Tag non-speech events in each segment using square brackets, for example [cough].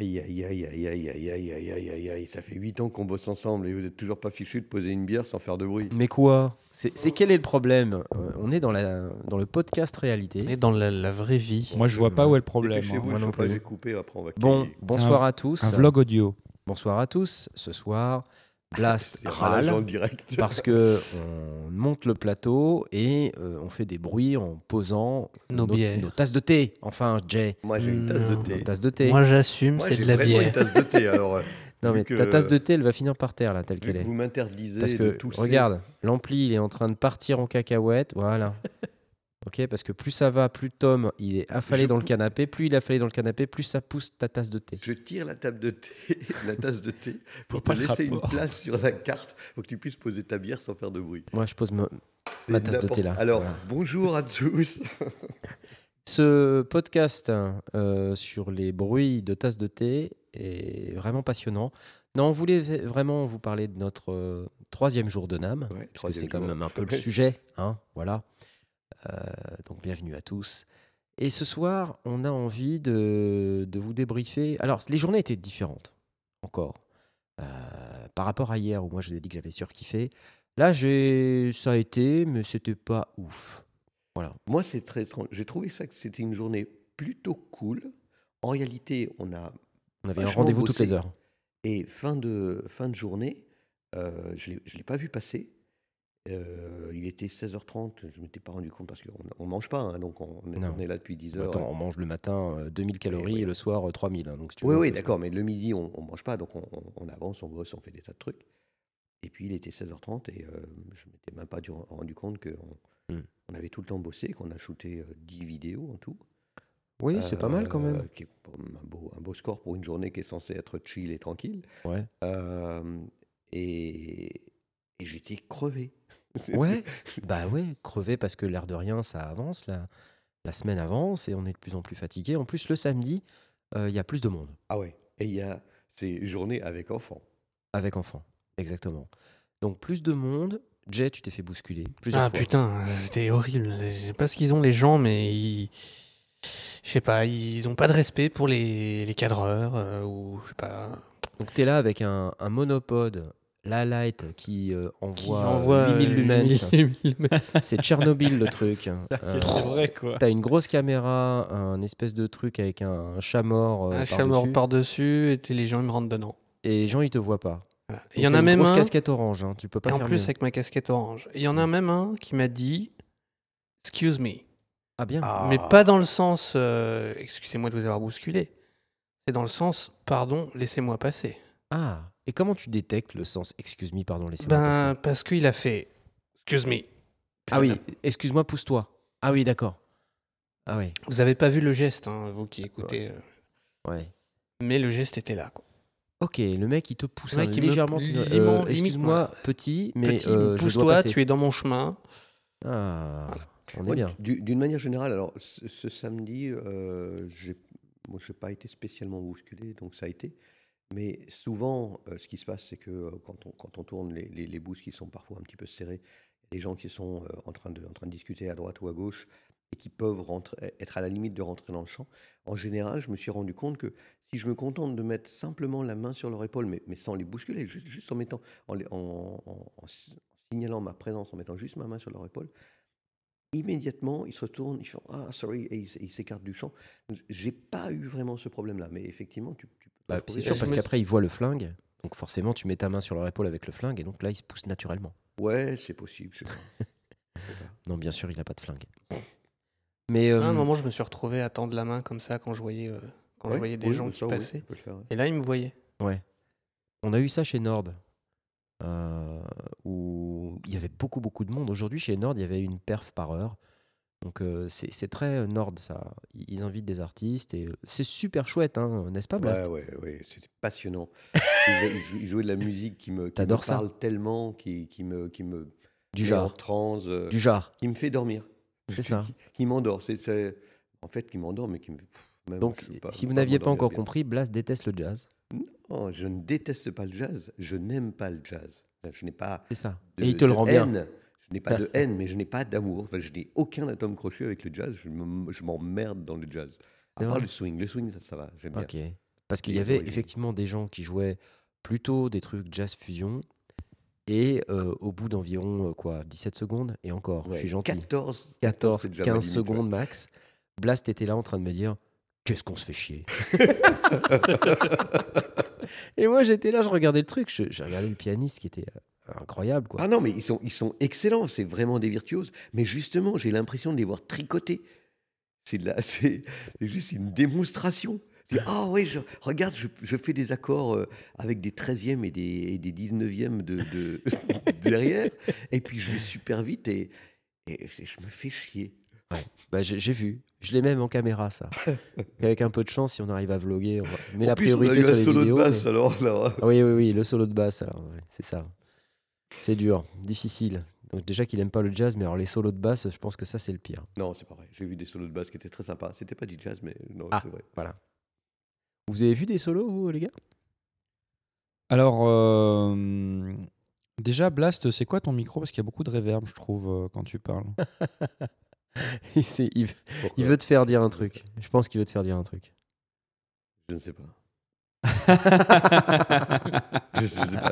Aïe, aïe, aïe, aïe, aïe, aïe, aïe, aïe, aïe, aïe, aïe. Ça fait 8 ans qu'on bosse ensemble et vous êtes toujours pas fichu de poser une bière sans faire de bruit. Mais quoi C'est c'est quel est le problème Euh, On est dans, la, dans le podcast réalité. Et dans la, la vraie vie. Moi, je vois pas où est le problème. hein, Dépêchez-vous, moi il non faut pas que plus. j'ai coupé, après on va Bon, bonsoir à tous. Un vlog audio. Bonsoir à tous. Ce soir, Blast [laughs] en râle direct. [laughs] parce que on monte le plateau et euh, on fait des bruits en posant Nos bières. nos tasses de thé. Enfin, Jay, Moi, j'ai une tasse de Non. thé. nos tasses de thé. Moi, j'assume, Moi, c'est j'ai de la bière. une tasse de thé. Alors, euh, [laughs] non, mais que- ta tasse de thé, elle va finir par terre là, telle qu'elle que est. vous m'interdisez Parce de que tousser. regarde, l'ampli il est en train de partir en cacahuète, voilà. Ok, parce que plus ça va, plus Tom il est affalé Je dans le canapé, plus il est affalé dans le canapé, plus ça pousse ta tasse de thé. Je tire la table de thé, [laughs] la tasse de thé, pour te pas le laisser une place sur la carte pour que tu puisses poser ta bière sans faire de bruit. Moi je pose ma, tasse de thé là. Alors, Voilà. bonjour à tous. [laughs] Ce podcast euh, sur les bruits de tasses de thé est vraiment passionnant. Non, on voulait vraiment vous parler de notre euh, troisième jour de NAM, Ouais, parce que c'est quand même un peu le sujet. Hein, voilà. Euh, donc bienvenue à tous. Et ce soir, on a envie de, de vous débriefer. Alors, les journées étaient différentes, encore. Euh, par rapport à hier, où moi je vous ai dit que j'avais surkiffé. Là, j'ai, ça a été, mais c'était pas ouf. Voilà. Moi, c'est très étrange. J'ai trouvé ça que c'était une journée plutôt cool. En réalité, on a On avait un rendez-vous toutes les heures. et fin de fin de journée, euh, je je l'ai pas vu passer. Euh, il était 16h30, je ne m'étais pas rendu compte parce qu'on ne mange pas, hein, donc on, on est- Non. on est là depuis 10 heures. Attends, on mange le matin euh, 2000 calories oui. et le soir euh, 3000. hein, donc si tu Oui, oui, d'accord, mais le midi, on ne mange pas, donc on, avance, on bosse, on fait des tas de trucs. Et puis, il était 16h30 et euh, je ne m'étais même pas du- rendu compte qu'on Hmm. on avait tout le temps bossé, qu'on a shooté euh, 10 vidéos en tout. Oui, c'est pas mal quand Euh, même. qui est un beau, un beau score pour une journée qui est censée être chill et tranquille. Ouais. Euh, et et j'étais crevé. [laughs] Ouais, bah ouais, crever parce que l'air de rien, ça avance, la, la semaine avance et on est de plus en plus fatigué. En plus, le samedi, euh, il y a plus de monde Ah ouais. Et il y a ces journées avec enfants. avec enfants. Exactement. Donc plus de monde. Jay, tu t'es fait bousculer plusieurs Ah fois. putain, c'était horrible. Je sais pas ce qu'ils ont les gens, mais ils... Je sais pas, ils ont pas de respect pour les, les cadreurs euh, ou je sais pas. Donc tu es là avec un, un monopode, la light qui euh, Qui envoie, envoie 8000 euh, lumens. 8000 [laughs] lumens. C'est Tchernobyl le truc. [laughs] Euh, C'est vrai, quoi. T'as une grosse caméra, un espèce de truc avec un, un chat mort. euh, un chat mort par-dessus, et les gens ils me rentrent dedans. Et les gens, ils te voient pas. Voilà. Il y en a une même grosse un. casquette orange, hein, tu peux pas Et en plus mieux. avec ma casquette orange. Il y en a même un qui m'a dit Excuse me. Ah bien. Mais pas dans le sens euh, Excusez-moi de vous avoir bousculé. C'est dans le sens Pardon, laissez-moi passer. Ah. Et comment tu détectes le sens Excuse me, pardon, laissez-moi Ben, passer parce qu'il a fait Excuse me. Ah oui, excuse-moi, pousse-toi. Ah oui, d'accord. Ah oui, Vous avez pas vu le geste, hein, vous qui écoutez. euh, ouais. Mais le geste était là. Quoi. Ok, le mec il te pousse Le un mec, il me- légèrement. euh, Excuse-moi, petit, mais Petit, euh, je dois pousse-toi, passer. tu es dans mon chemin. Ah, Voilà. on est bien. du- D'une manière générale, alors ce, ce samedi, euh, moi, je n'ai pas été spécialement bousculé, donc ça a été. Mais souvent, euh, ce qui se passe, c'est que euh, quand, on, tourne les, les, les qui sont parfois un petit peu a des gens qui sont euh, en, train de, discuter à droite ou à gauche et qui peuvent être à la limite de rentrer dans le champ. En général, je me suis rendu compte que si je me contente de mettre simplement la main sur leur épaule, mais, sans les bousculer, juste, en, mettant, en, les- en- en- en si- en signalant ma présence, en mettant juste ma main sur leur épaule, immédiatement, ils se retournent, ils font Ah, sorry, et ils s'écartent du champ. J'ai pas eu vraiment ce problème-là, mais effectivement, tu peux Bah, trouver- c'est sûr parce qu'après ils voient le flingue, donc forcément tu mets ta main sur leur épaule avec le flingue et donc là ils se poussent naturellement. Ouais, c'est possible. [laughs] Non, bien sûr il a pas de flingue. Mais euh, À un moment, je me suis retrouvé à tendre la main comme ça quand je voyais, euh, quand je voyais des oui, gens ça, qui passaient. faire, ouais. Et là, ils me voyaient. Ouais. On a eu ça chez Nord, euh, où il y avait beaucoup, beaucoup de monde. Aujourd'hui, chez Nord, il y avait une perf par heure. Donc, euh, c'est très euh, Nord, ça. Ils invitent des artistes et euh, c'est super chouette, hein, n'est-ce pas, Blast? Ouais, ouais, ouais, c'était passionnant. [laughs] Ils, ils jou- ils jouaient de la musique qui me, qui me parle tellement, qui, qui me, qui me Du genre. transe, euh, Du genre. qui me fait dormir. C'est ça. Qui, qui m'endort. C'est, en fait, qui m'endort, mais qui me. pff, Donc, pas- si vous n'aviez pas encore bien. compris, Blast déteste le jazz. Non, je ne déteste pas le jazz. Je n'aime pas le jazz. Je n'ai pas. C'est ça. de- et il te le rend bien. Je n'ai pas de haine, mais je n'ai pas d'amour. Enfin, je n'ai aucun atome crochet avec le jazz. Je me- je m'emmerde dans le jazz. À part le swing. Le swing, ça, ça va. J'aime bien. Parce qu'il y avait effectivement des gens qui jouaient plutôt des trucs jazz fusion. Et euh, au bout d'environ euh, quoi 17 secondes, et encore, je suis gentil, 14, 14, c'est déjà ma 15 limite, secondes ouais. max, Blast était là en train de me dire Qu'est-ce qu'on se fait chier? [laughs] Et moi j'étais là, je regardais le truc, je, je regardais le pianiste qui était euh, incroyable. Quoi. Ah non, mais ils sont, ils sont excellents, c'est vraiment des virtuoses. Mais justement, j'ai l'impression de les voir tricoter. C'est de la- [laughs] c'est c'est juste une démonstration. Ah oui, je, regarde, je, je fais des accords euh, avec des 13e et des, et des 19e de, de- [laughs] derrière. Et puis je vais super vite et, et je me fais chier. Bah, j'ai j'ai vu, je l'ai même en caméra ça. [laughs] Avec un peu de chance, si on arrive à vloguer, on va... mais En la plus, on a priorité sur un les solo vidéos. de basse, mais- alors. Ah oui, oui, oui, le solo de basse, alors, ouais, c'est ça. C'est dur, difficile. Donc déjà qu'il aime pas le jazz, mais alors les solos de basse, je pense que ça c'est le pire. Non, c'est pas vrai. J'ai vu des solos de basse qui étaient très sympas. C'était pas du jazz, mais non, Ah. c'est vrai. Voilà. Vous avez vu des solos, vous, les gars? Alors, euh, déjà, Blast, c'est quoi ton micro? Parce qu'il y a beaucoup de réverb, je trouve, euh, quand tu parles. [laughs] il, veut te faire dire un truc. Je pense qu'il veut te faire dire un truc. Je ne sais pas.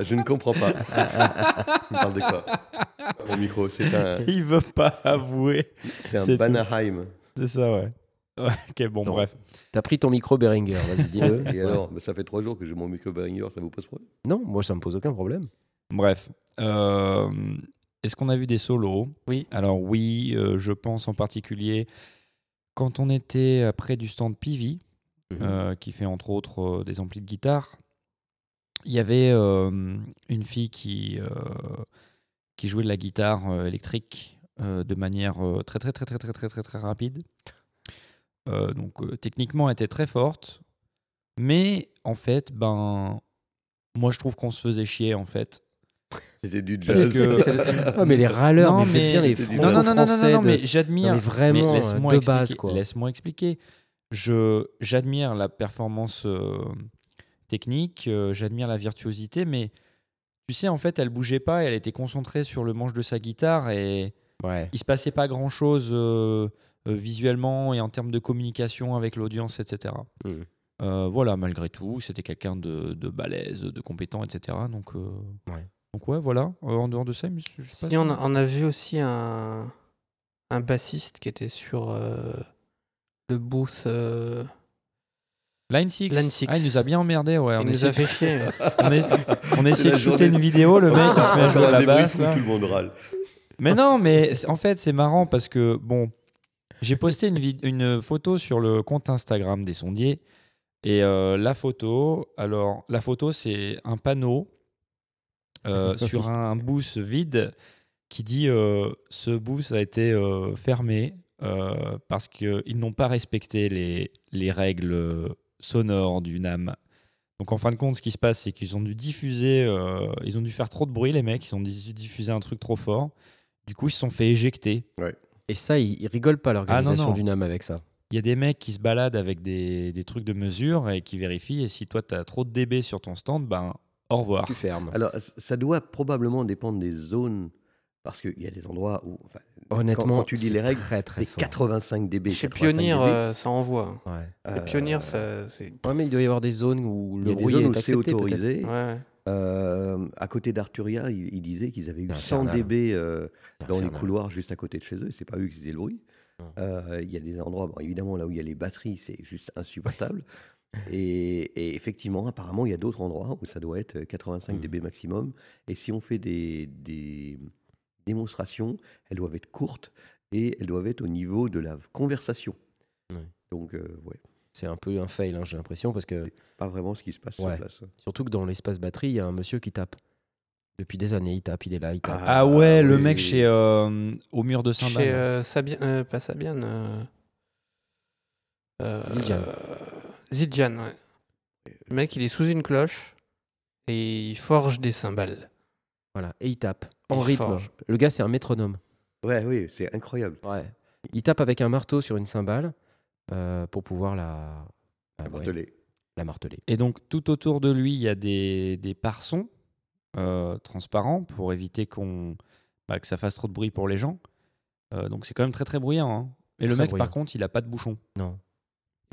Je, ne comprends pas. Tu parles de quoi? Mon micro, c'est un, [laughs] Il veut pas avouer. c'est un C'est tout. Banaheim. C'est ça, ouais. Ouais, ok, bon, Non. bref. T'as pris ton micro Behringer, vas-y, dis-le. [laughs] Et Ouais. alors, mais ça fait trois jours que j'ai mon micro Behringer, ça vous pose problème? Non, moi ça me pose aucun problème. Bref. Euh, Est-ce qu'on a vu des solos? Oui. Alors oui, euh, je pense en particulier quand on était euh, près du stand Pivi, Mmh. Euh, qui fait entre autres euh, des amplis de guitare. Il y avait euh, une fille qui, qui jouait de la guitare électrique de manière très, très, très, très, très, très, très, très rapide. donc, techniquement, elle était très forte. Mais en fait, ben, moi je trouve qu'on se faisait chier en fait. C'était du jazz. Que... [laughs] mais les râleurs, non, les non, non, non, non, non, mais j'admire. Vraiment, base. Laisse-moi expliquer. Je, j'admire la performance euh, technique, euh, j'admire la virtuosité, mais tu sais, en fait, elle bougeait pas, elle était concentrée sur le manche de sa guitare et Ouais. il se passait pas grand-chose euh, euh, visuellement et en termes de communication avec l'audience, etc. Euh, voilà, malgré tout, c'était quelqu'un de, de balèze, de compétent, etc. Donc, euh, Ouais. donc ouais, voilà. Euh, en dehors de ça, je sais pas Si on, a, on a vu aussi un, un bassiste qui était sur euh, le booth. euh, Line 6. Line Six. Ah, il nous a bien emmerdé, ouais. il on nous a fait chier. [laughs] on, est- la de shooter journée- une vidéo, le mec il se met à jouer à la [laughs] basse. fous, là. Tout le monde râle. Mais non, mais en fait, c'est marrant parce que, bon, j'ai posté une, vid- une photo sur le compte Instagram des sondiers. Et euh, la photo, alors, la photo, c'est un panneau euh, [laughs] sur un booth vide qui dit euh, ce booth a été euh, fermé euh, parce qu'ils n'ont pas respecté les, les règles sonores du NAM. Donc en fin de compte, ce qui se passe, c'est qu'ils ont dû diffuser, euh, ils ont dû faire trop de bruit, les mecs, ils ont dû diffuser un truc trop fort. Du coup, ils se sont fait éjecter. Et ça, ils, ils rigolent pas l'organisation Ah, non. du NAM avec ça. Il y a des mecs qui se baladent avec des, des trucs de mesure et qui vérifient. Et si toi, tu as trop de dB sur ton stand, ben au revoir. Tu fermes. Alors, ça doit probablement dépendre des zones, parce qu'il y a des endroits où. enfin, Honnêtement, quand, quand tu lis les règles, très très c'est fort. 85 dB. Chez 85 Pionnier, dB. euh, ça envoie. Ouais. Les Euh, ça, c'est. Ouais, mais il doit y avoir des zones où il y le a des bruit zones est où c'est accepté. autorisé. Ouais. Euh, à côté d'Arturia, ils, disaient qu'ils avaient eu C'est 100 infernal. dB euh, C'est dans les couloirs juste à côté de chez eux. C'est pas eux qui faisaient le bruit. Euh, Il y a des endroits, bon, évidemment, là où il y a les batteries, c'est juste insupportable. [laughs] et, et effectivement, apparemment, il y a d'autres endroits où ça doit être 85 Mm. dB maximum. Et si on fait des, des démonstrations, elles doivent être courtes et elles doivent être au niveau de la conversation. Ouais. Donc, euh, ouais, C'est un peu un fail, hein, j'ai l'impression, parce que pas vraiment ce qui se passe Ouais. sur place. surtout que dans l'espace batterie, il y a un monsieur qui tape. Depuis des années, il tape, il est là, il tape. Ah ouais, le oui, mec chez euh, au mur de Saint-Bal. Chez euh, Sabian, euh, pas Sabian. Euh, euh, euh, Zildjian, ouais. Le mec, il est sous une cloche et il forge des cymbales. Voilà, et il tape en Il rythme. forge. Le gars, c'est un métronome. Ouais, oui, c'est incroyable. Ouais. Il tape avec un marteau sur une cymbale euh, pour pouvoir la, ouais, Martelé. la marteler. Et donc, tout autour de lui, il y a des, des pare-sons euh, transparents pour éviter qu'on, bah, que ça fasse trop de bruit pour les gens. Euh, donc, c'est quand même très très bruyant. hein. Et le mec, bruyant. par contre, il a pas de bouchon. Non.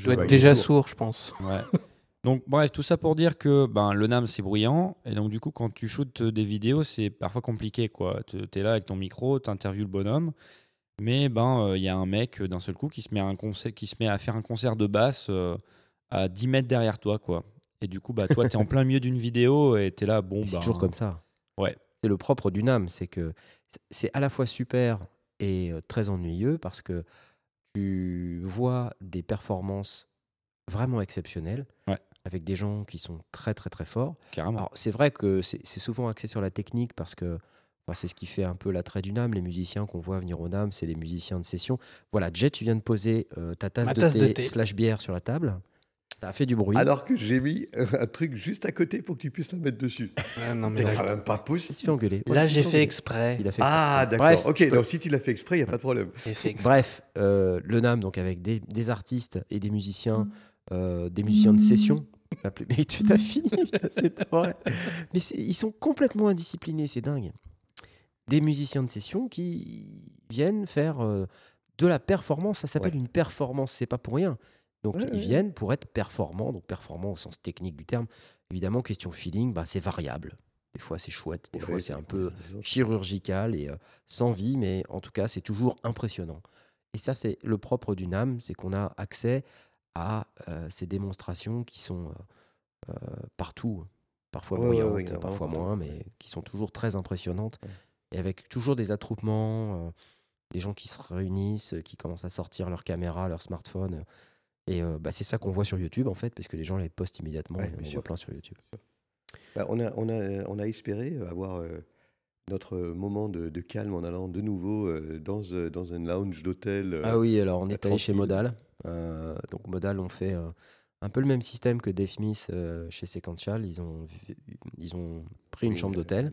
Il doit Ouais, être déjà sourd. sourd, je pense. Ouais. [laughs] Donc bref, tout ça pour dire que ben, le NAM c'est bruyant et donc du coup quand tu shootes des vidéos c'est parfois compliqué quoi. Tu es là avec ton micro, tu interviews le bonhomme, mais ben il y a un mec euh, d'un seul coup qui se met à un concert, qui se met à faire un concert de basse euh, à 10 mètres derrière toi quoi. Et du coup bah toi tu es en plein milieu d'une vidéo et tu es là bon C'est ben, toujours comme ça. Ouais. C'est le propre du NAM, c'est que c'est à la fois super et euh, très ennuyeux parce que tu vois des performances vraiment exceptionnelles Ouais. Avec des gens qui sont très très très forts. carrément. Alors, c'est vrai que c'est c'est souvent axé sur la technique parce que enfin, c'est ce qui fait un peu l'attrait du NAM. Les musiciens qu'on voit venir au NAM, c'est les musiciens de session. Voilà, Jet, tu viens de poser euh, ta tasse, de, tasse thé de thé. slash bière sur la table. Ça a fait du bruit. Alors que j'ai mis euh, un truc juste à côté pour que tu puisses la mettre dessus. [laughs] Ah, non, mais quand même pas Il possible. se fait engueuler. là, Ouais, il j'ai fait exprès. Il a fait Ah, d'accord. Bref, ok, peux- donc si tu l'as fait exprès, il n'y a pas de problème. J'ai fait exprès. Bref, euh, le NAM, donc avec des, des artistes et des musiciens, euh, des musiciens de session. Mais tu t'as fini, c'est pas vrai. Mais ils sont complètement indisciplinés, c'est dingue. Des musiciens de session qui viennent faire euh, de la performance. Ça s'appelle Ouais. une performance, c'est pas pour rien. Donc Ouais, ils ouais. viennent pour être performants, donc performants au sens technique du terme. Évidemment, question feeling, bah, c'est variable. Des fois c'est chouette, des fois c'est un peu chirurgical et euh, sans vie, mais en tout cas, c'est toujours impressionnant. Et ça, c'est le propre du NAM, c'est qu'on a accès à euh, ces démonstrations qui sont euh, euh, partout, parfois Ouais, bruyantes, ouais, parfois moins, mais qui sont toujours très impressionnantes. Et avec toujours des attroupements, euh, des gens qui se réunissent, qui commencent à sortir leur caméra, leur smartphone. Et bah, c'est ça qu'on voit sur YouTube, en fait, parce que les gens les postent immédiatement. Et on voit plein sur YouTube. Bah, on, a, on, a, on a espéré avoir notre moment de, de calme en allant de nouveau euh, dans, euh, dans un lounge d'hôtel. euh, Ah oui, alors on est allé chez. Modal. Donc Modal ont fait un peu le même système que euh, chez Sequential. Ils ont, vi- ils ont pris une oui, chambre d'hôtel,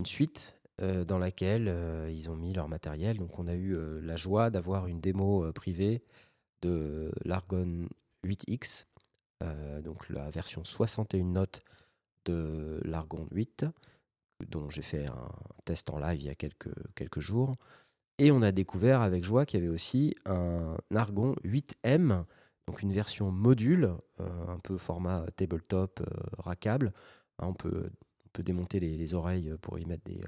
une suite euh, dans laquelle euh, ils ont mis leur matériel. Donc on a eu euh, la joie d'avoir une démo privée de l'Argon 8X, euh, donc la version 61 notes de l'Argon 8, dont j'ai fait un test en live il y a quelques, jours. Et on a découvert avec joie qu'il y avait aussi un Argon 8M, donc une version module, euh, un peu format tabletop, euh, rackable. Hein, on, peut, on peut démonter les, les oreilles pour y mettre des,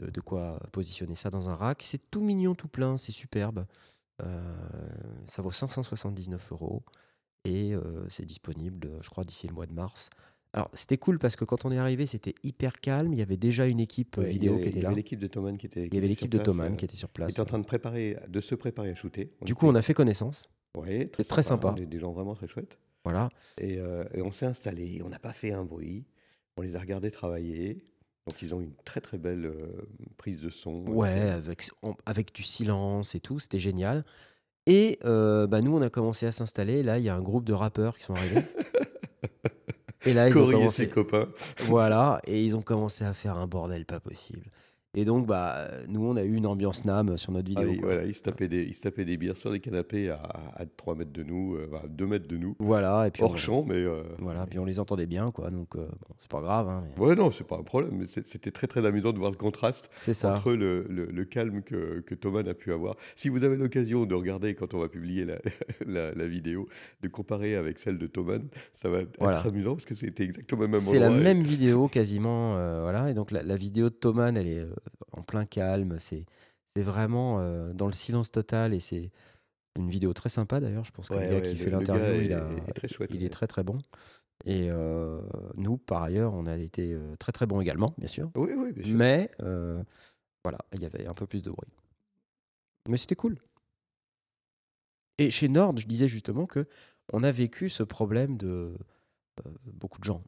euh, de, quoi positionner ça dans un rack. C'est tout mignon, tout plein, c'est superbe. Euh, ça vaut 579 euros et c'est disponible, je crois, d'ici le mois de mars. Alors, c'était cool parce que quand on est arrivé, c'était hyper calme. Il y avait déjà une équipe euh, Ouais, il vidéo avait- qui était Il y là. avait l'équipe de Thoman qui était. Il y avait l'équipe de Thoman qui était sur place. était en train de, préparer, de se préparer à shooter. Du coup, on a fait connaissance. Ouais, c'est très sympa. Des, des gens vraiment très chouettes. Voilà. Et, euh, et on s'est installé, on n'a pas fait un bruit. On les a regardés travailler. Donc ils ont une très très belle euh, prise de son. Ouais, avec, on- avec du silence et tout, c'était génial. Et euh, bah, nous, on a commencé à s'installer. Là, il y a un groupe de rappeurs qui sont arrivés. [laughs] et là, ils ont commencé. ses copains. Voilà, et ils ont commencé à faire un bordel pas possible. Et donc, bah, nous, on a eu une ambiance NAM sur notre Ah vidéo. oui, quoi. voilà, ils se, tapaient des, des bières sur les canapés à, à 3 mètres de nous, euh, à 2 mètres de nous. Voilà, et puis on, Hors champ, mais. euh, voilà, puis on les entendait bien, quoi. Donc, euh, bon, c'est pas grave. hein, mais Ouais, non, c'est pas un problème, mais c'était très très amusant de voir le contraste ça. entre le, le- le calme que, que Thomas a pu avoir. Si vous avez l'occasion de regarder quand on va publier la, [laughs] la- la vidéo, de comparer avec celle de Thomas, ça va être amusant parce que c'était exactement le même C'est la et- même vidéo quasiment, euh, voilà. Et donc la, la vidéo de Thoman, elle est euh, en plein calme. C'est vraiment euh, dans le silence total et c'est une vidéo très sympa d'ailleurs. Je pense que Ouais, le gars ouais, qui le- fait l'interview, il, est- très chouette, il ouais. est très très bon. Et euh, nous, par ailleurs, on a été euh, très très bon également, bien sûr. Oui, oui, bien sûr. Mais euh, voilà, il y avait un peu plus de bruit. Mais c'était cool. Et chez Nord, je disais justement que on a vécu ce problème de euh, beaucoup de gens.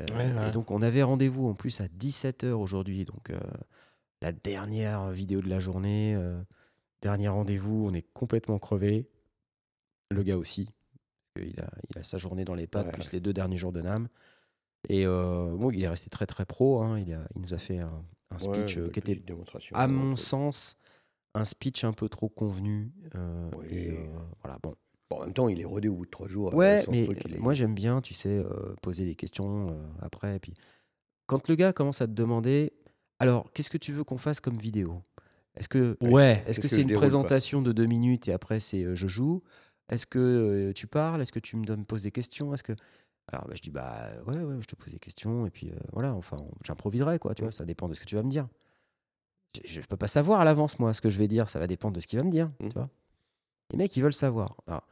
Euh, Ouais, ouais. Et donc on avait rendez-vous en plus à 17h aujourd'hui, donc euh, la dernière vidéo de la journée, euh, dernier rendez-vous, on est complètement crevé. Le gars aussi, qu'il a, il a sa journée dans les pattes, plus les deux derniers jours de NAM. Et bon, il est resté très très pro, hein, il, a, il nous a fait un, speech qui était à mon sens, un speech un peu trop convenu. euh, Oui. et, euh, voilà, bon. Bon, en même temps, il est rodé au bout de 3 jours. euh, Ouais, son mais truc, il est- moi j'aime bien, tu sais, euh, poser des questions euh, après. Et puis, quand le gars commence à te demander, alors, qu'est-ce que tu veux qu'on fasse comme vidéo? Est-ce que Ouais. est-ce que c'est une présentation de deux minutes et après c'est euh, je joue? Est-ce que euh, tu parles? Est-ce que tu me donnes, poses des questions? Est-ce que alors bah, je dis bah ouais ouais, je te pose des questions et puis euh, voilà, enfin on- j'improviserai quoi, tu vois, ça dépend de ce que tu vas me dire. Je, je peux pas savoir à l'avance moi ce que je vais dire, ça va dépendre de ce qu'il va me dire, Mm. tu vois? Les mecs ils veulent savoir. Alors,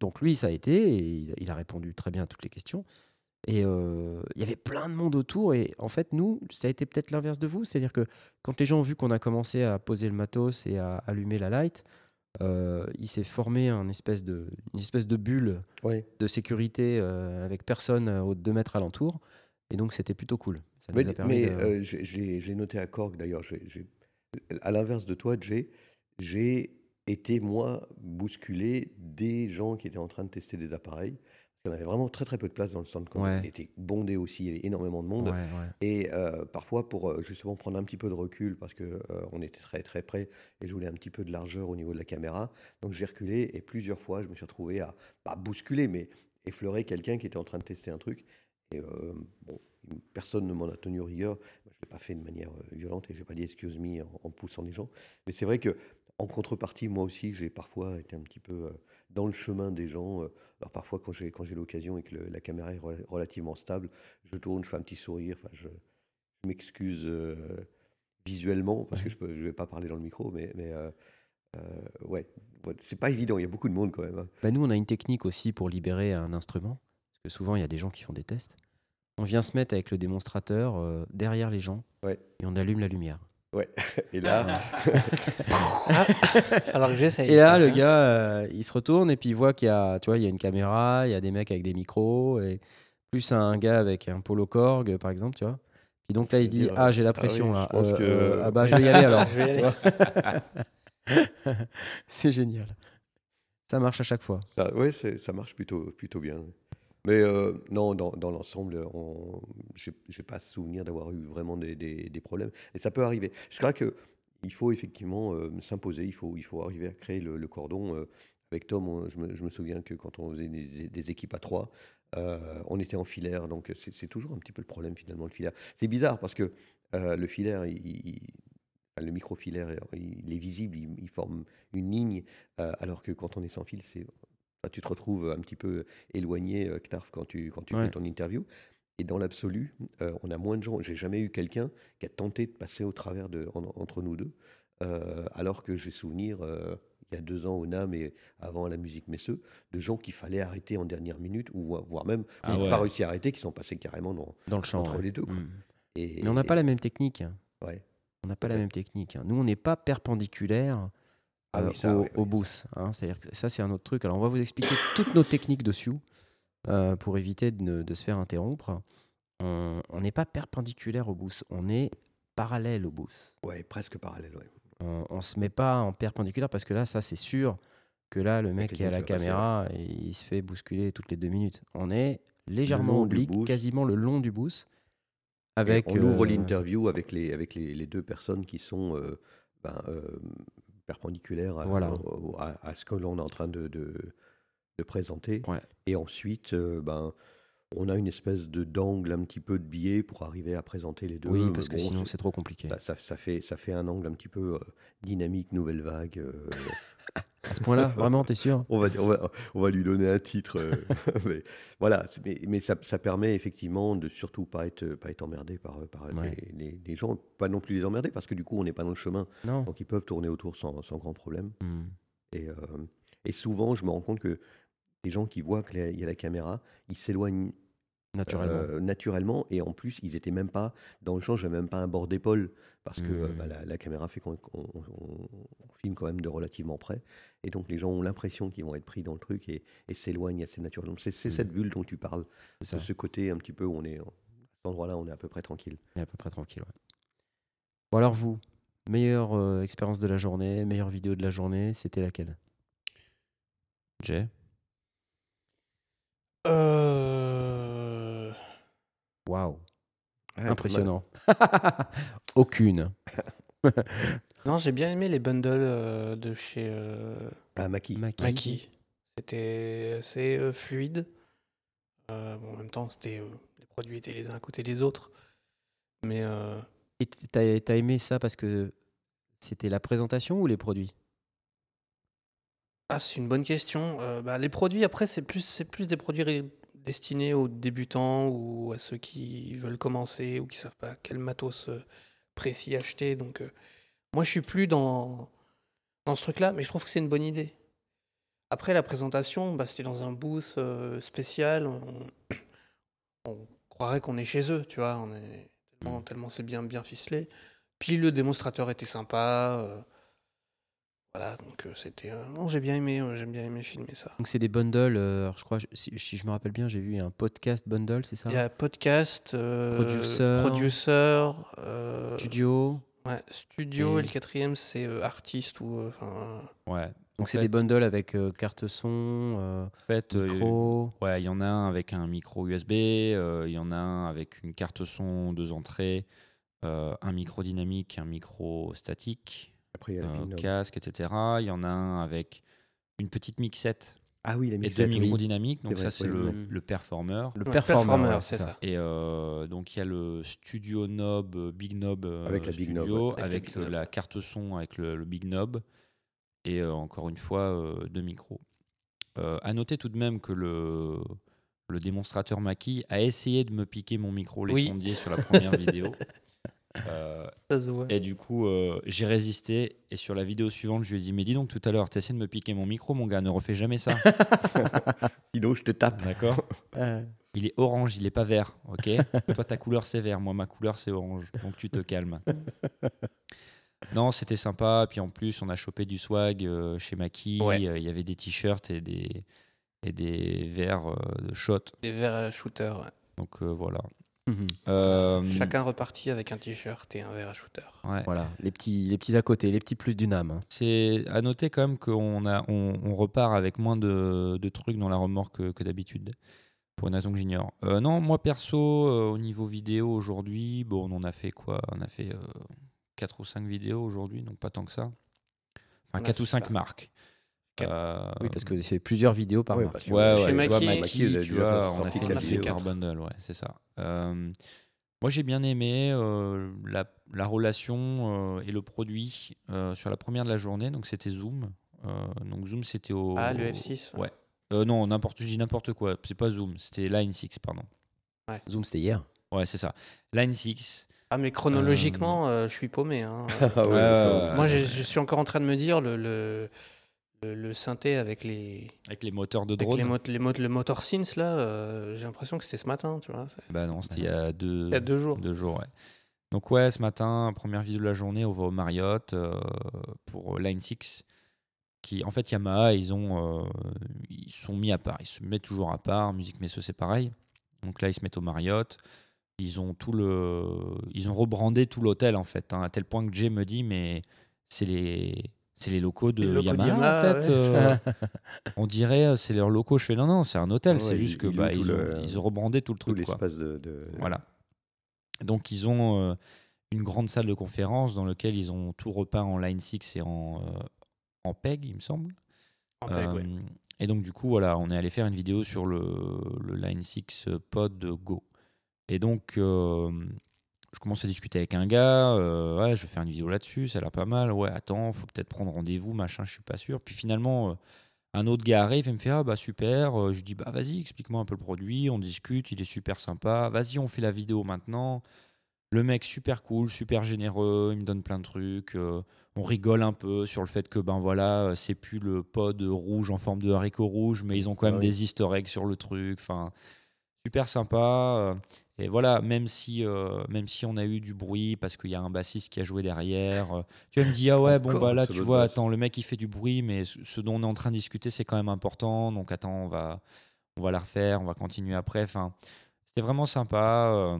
donc lui ça a été et il, a répondu très bien à toutes les questions. Et euh, il y avait plein de monde autour. Et en fait, nous, ça a été peut-être l'inverse de vous. C'est-à-dire que quand les gens ont vu qu'on a commencé à poser le matos et à allumer la light, euh, il s'est formé un espèce de, une espèce de bulle de sécurité euh, avec personne aux deux mètres alentour. Et donc, c'était plutôt cool. Ça nous Mais, a permis mais, de- j'ai- noté à Cork d'ailleurs, à l'inverse de toi, Jay, j'ai été moi bousculé des gens qui étaient en train de tester des appareils. Parce qu'on avait vraiment très très peu de place dans le stand quand Ouais. il était bondé aussi, il y avait énormément de monde. Ouais, ouais. Et euh, parfois, pour euh, justement prendre un petit peu de recul, parce que euh, on était très très près et je voulais un petit peu de largeur au niveau de la caméra, donc j'ai reculé et plusieurs fois, je me suis retrouvé à pas bousculer, mais effleurer quelqu'un qui était en train de tester un truc. Et euh, bon, personne ne m'en a tenu rigueur. Je l'ai pas fait de manière violente et j'ai pas dit excuse me en, en poussant les gens. Mais c'est vrai que en contrepartie, moi aussi, j'ai parfois été un petit peu euh, dans le chemin des gens. euh, alors parfois, quand j'ai quand j'ai l'occasion et que le- la caméra est rela- relativement stable, je tourne, je fais un petit sourire. Enfin, je, je m'excuse euh, visuellement parce que je ne vais pas parler dans le micro, mais, mais euh, euh, ouais, c'est pas évident. Il y a beaucoup de monde quand même. hein. Bah, nous, on a une technique aussi pour libérer un instrument. Parce que souvent, il y a des gens qui font des tests. On vient se mettre avec le démonstrateur derrière les gens Ouais. et on allume la lumière. [laughs] Et là, [laughs] Alors que j'essaye. Et là, ça, le gars, euh, il se retourne et puis il voit qu'il y a, tu vois, il y a une caméra, il y a des mecs avec des micros, et plus un gars avec un polo Korg, par exemple, tu vois. Et donc là, il se dit, ah, j'ai la ah pression oui, là. je pense Euh, que- euh, ah bah, je vais y aller alors. [laughs] C'est génial. Ça marche à chaque fois. ça, ouais, c'est- ça marche plutôt, plutôt bien. Mais euh, non, dans, l'ensemble, j'ai j'ai pas souvenir d'avoir eu vraiment des, problèmes. Et ça peut arriver. Je crois que il faut effectivement euh, s'imposer. Il faut, arriver à créer le, cordon. euh, avec Tom, je me, je souviens que quand on faisait des, équipes à trois, on était en filaire. Donc c'est toujours un petit peu le problème finalement le filaire. C'est bizarre parce que le filaire, il- il- le micro-filaire, il, est visible, il, forme une ligne, alors que quand on est sans fil, c'est tu te retrouves un petit peu éloigné, euh, Knarf, quand tu, quand tu Ouais. fais ton interview. Et dans l'absolu, euh, on a moins de gens. J'ai jamais eu quelqu'un qui a tenté de passer au travers de, en- entre nous deux, euh, alors que j'ai souvenir, euh, il y a deux ans au NAM et avant à la musique Messeux, de gens qu'il fallait arrêter en dernière minute, ou voire même, Ah on n'a ouais. pas réussi à arrêter, qui sont passés carrément dans. Dans le champ. Entre ouais. les deux, quoi. Mm. Et, Mais on n'a pas la même technique. hein. Ouais. On n'a pas la même technique. hein. Nous, on n'est pas perpendiculaire Ah oui, ça, au, boost. hein. C'est-à-dire que ça, c'est un autre truc. Alors, on va vous expliquer [coughs] toutes nos techniques dessus euh, pour éviter de, ne- de se faire interrompre. On n'est pas perpendiculaire au boost, on est parallèle au boost. Ouais, presque parallèle, ouais. On, on se met pas en perpendiculaire parce que là, ça, c'est sûr que là, le mec qui est à la caméra, il se fait bousculer toutes les deux minutes. On est légèrement oblique, quasiment le long du boost. Et Avec, on ouvre euh, l'interview avec les, avec les, les deux personnes qui sont euh, ben, euh, perpendiculaires à, Voilà. au- à- à ce que l'on est en train de, de, de présenter. Ouais. Et ensuite, euh, ben, on a une espèce de d'angle, un petit peu de biais pour arriver à présenter les deux. Oui, parce que sinon, c'est- trop compliqué. ça, ça- ça fait, ça fait un angle un petit peu euh, dynamique, nouvelle vague. [laughs] À ce point-là, vraiment, t'es sûr? On, va, on, va, on va lui donner un titre. euh, [laughs] mais voilà, mais, mais ça, ça permet effectivement de surtout pas être, pas être emmerdé par, par Ouais. les, les- les gens, pas non plus les emmerder, parce que du coup, on n'est pas dans le chemin, Non. donc ils peuvent tourner autour sans, sans grand problème. Hmm. Et, euh, et souvent, je me rends compte que les gens qui voient qu'il y a la caméra, ils s'éloignent Naturellement. euh, naturellement, et en plus, ils étaient même pas dans le champ, j'avais même pas un bord d'épaule, parce que euh, Mhm. bah, la, la caméra fait qu'on qu'on- on- on filme quand même de relativement près, et donc les gens ont l'impression qu'ils vont être pris dans le truc et, et s'éloignent assez naturellement. C'est c'est Mhm. cette bulle dont tu parles, c'est ça. de ce côté un petit peu où on est, à cet endroit-là, on est à peu près tranquille. On est à peu près tranquille. ouais. Bon, alors vous, meilleure euh, expérience de la journée, meilleure vidéo de la journée, c'était laquelle? Jay? Euh, Waouh, Ouais, impressionnant. Aucune. [laughs] Non, j'ai bien aimé les bundles euh, de chez euh, mal. Ah, Maki. Maki. Maki. C'était assez euh, fluide. Euh, bon, en même temps, c'était euh, les produits étaient les uns à côté des autres. Mais euh, Et t'as aimé ça parce que c'était la présentation ou les produits? Ah, c'est une bonne question. Euh, bah, les produits, après, c'est plus, c'est plus des produits destinés aux débutants ou à ceux qui veulent commencer ou qui savent pas quel matos euh, précis acheter. Donc, euh, moi, je suis plus dans, dans ce truc-là, mais je trouve que c'est une bonne idée. Après, la présentation, bah, c'était dans un booth euh, spécial. On, [clears throat] on croirait qu'on est chez eux, tu vois. On est tellement, tellement c'est bien, bien ficelé. Puis le démonstrateur était sympa. euh, voilà, donc euh, c'était. euh, non, j'ai bien aimé, euh, j'aime bien aimé filmer ça. Donc c'est des bundles, euh, alors je crois, je- si, si je me rappelle bien, j'ai vu un podcast bundle, c'est ça? Il y a podcast, euh, Producer. producer, euh, Studio. ouais, studio, et Et- le quatrième c'est euh, artiste ou euh, enfin. Ouais. Donc c'est fait- des bundles avec euh, carte son, euh, En fait, euh, micro. Ouais, il y en a un avec un micro USB, euh, il y en a un avec une carte son, deux entrées, euh, un micro dynamique, un micro statique, Après, il y a euh, casque, etc. Il y en a un avec une petite mixette Ah oui, la et deux oui. micros dynamiques. Donc ça, c'est oui, le, oui. le performer. Le Ouais, performer, Performer, ouais, c'est ça. Et euh, donc il y a le Studio Knob, euh, Big Knob euh, Avec la Big Knob, Studio, ouais. Avec la Big carte son avec le, le Big Knob et euh, encore une fois euh, deux micros. Euh, à noter tout de même que le, le démonstrateur Maki a essayé de me piquer mon micro les Oui. sondiers sur la première vidéo. [laughs] Euh, Ça se voit. et du coup, euh, j'ai résisté. Et sur la vidéo suivante, je lui ai dit Mais dis donc, tout à l'heure, tu essayé de me piquer mon micro, mon gars, ne refais jamais ça. [laughs] Sinon, je te tape. D'accord Euh, Il est orange, il est pas vert, ok? Toi, ta couleur c'est vert, moi ma couleur c'est orange, donc tu te calmes. Non, c'était sympa. Puis en plus, on a chopé du swag euh, chez Maki. Ouais. Euh, Il y avait des t-shirts et des et des verres euh, de shot. Des verres shooter. ouais. Donc euh, voilà. Mhm. Euh, Chacun reparti avec un t-shirt et un verre à shooter. ouais. Voilà, les petits, les petits à côté, les petits plus d'une âme. hein. C'est à noter quand même qu'on a on, on repart avec moins de, de trucs dans la remorque que, que d'habitude. Pour une raison que j'ignore. Euh, non, moi perso, euh, au niveau vidéo aujourd'hui, bon, on en a fait quoi? On a fait 4 ou 5 vidéos aujourd'hui, donc pas tant que ça. Enfin, On a 4 ou fait 5 ça. marques. Euh, Oui, parce que vous avez fait plusieurs vidéos par Ouais, marque. que Ouais, Chez ouais, tu vois, Maki- tu vois, on a fait une vidéo par bundle, ouais, c'est ça. Euh, moi, j'ai bien aimé euh, la, la relation euh, et le produit euh, sur la première de la journée, donc c'était Zoom. Euh, donc Zoom, c'était au... Ah, le F6. Ouais. Euh, non, n'importe, je dis n'importe quoi, c'est pas Zoom, c'était Line 6, pardon. Zoom, c'était hier. Ouais, c'est ça. Line 6. Ah, mais chronologiquement, euh, je suis paumé. hein. [laughs] Ah ouais, Ouais, ouais, Moi, ouais. je suis encore en train de me dire le, le, le, le synthé avec les, Avec les moteurs de avec drone. les, mot- les mot- le motor synth là. euh, j'ai l'impression que c'était ce matin, tu vois. Bah non, c'était il y a deux, Il y a deux jours. Deux jours, ouais. Donc ouais, ce matin, première vidéo de la journée, on va au Marriott euh, pour Line 6. Qui, en fait, Yamaha, ils ont, euh, ils sont mis à part. Ils se mettent toujours à part. Musique Messo, c'est pareil. Donc là, ils se mettent au Marriott. Ils ont tout le, ils ont rebrandé tout l'hôtel en fait, hein, à tel point que Jay me dit, mais c'est les, c'est les locaux de locaux Yamaha, Yamaha, en fait. ouais. euh, [laughs] on dirait, euh, c'est leurs locaux. Je fais non, non, c'est un hôtel. Ouais, c'est juste que ils bah, ils, ont, le- ils ont rebrandé tout le Tout truc. quoi. de, de- Voilà. Donc ils ont euh, une grande salle de conférence dans laquelle ils ont tout repeint en Line 6 et en, euh, en PEG, il me semble. En PEG, ouais. Et donc du coup, voilà, on est allé faire une vidéo sur le, le Line 6 Pod Go. Et donc, euh, je commence à discuter avec un gars, euh, ouais, je vais faire une vidéo là-dessus, ça a l'air pas mal, ouais, attends, faut peut-être prendre rendez-vous, machin, je suis pas sûr. Puis finalement, euh, un autre gars arrive et me fait, ah bah super, Euh, je lui dis, bah vas-y, explique-moi un peu le produit, on discute, il est super sympa, vas-y, on fait la vidéo maintenant. Le mec super cool, super généreux, il me donne plein de trucs. euh, on rigole un peu sur le fait que ben voilà, c'est plus le pod rouge en forme de haricot rouge, mais ils ont quand même Ah oui. des easter eggs sur le truc. Enfin, super sympa. Et voilà, même si, euh, même si on a eu du bruit parce qu'il y a un bassiste qui a joué derrière, euh, tu vas me dire, ah ouais, bon, bah là, tu vois, basse. attends, le mec il fait du bruit, mais ce ce dont on est en train de discuter, c'est quand même important. Donc, attends, on va, on va la refaire, on va continuer après. Enfin, c'était vraiment sympa. euh,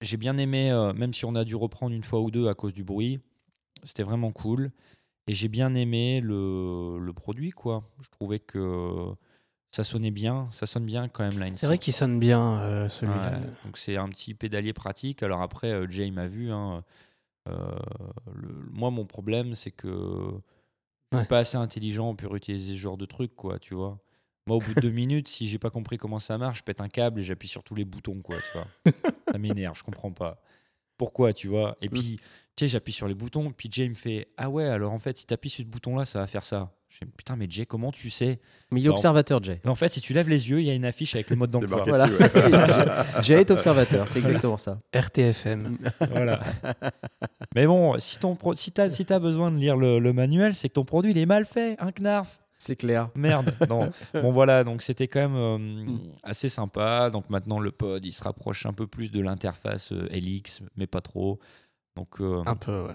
j'ai bien aimé, euh, même si on a dû reprendre une fois ou deux à cause du bruit, c'était vraiment cool. Et j'ai bien aimé le, le produit, quoi. Je trouvais que ça sonnait bien, ça sonne bien quand même, Line C'est vrai 6. qu'il sonne bien euh, celui-là. Ouais, donc c'est un petit pédalier pratique. Alors après, euh, Jay m'a vu. hein, euh, le- moi, mon problème, c'est que je suis pas assez intelligent pour utiliser ce genre de truc, quoi, tu vois. Moi, au bout de deux [laughs] minutes, si j'ai pas compris comment ça marche, je pète un câble et j'appuie sur tous les boutons, quoi, tu vois. [laughs] ça m'énerve, je comprends pas. Pourquoi, tu vois? Et puis, tu sais, j'appuie sur les boutons, puis Jay me fait Ah ouais, alors en fait, si t'appuies sur ce bouton-là, ça va faire ça. Je fais putain, mais Jay, comment tu sais? Mais il est Alors, observateur, Jay. Mais En fait, si tu lèves les yeux, il y a une affiche avec le mode [laughs] d'emploi. Voilà. ouais. [laughs] Jay est observateur, c'est exactement ça. RTFM. [laughs] Voilà. Mais bon, si ton pro- si t'as si t'as besoin de lire le, le manuel, c'est que ton produit il est mal fait, un knarf. C'est clair. Merde. Non. bon voilà, donc c'était quand même euh, Mm. assez sympa. Donc maintenant le pod, il se rapproche un peu plus de l'interface euh, LX, mais pas trop. Donc euh, Un peu, ouais.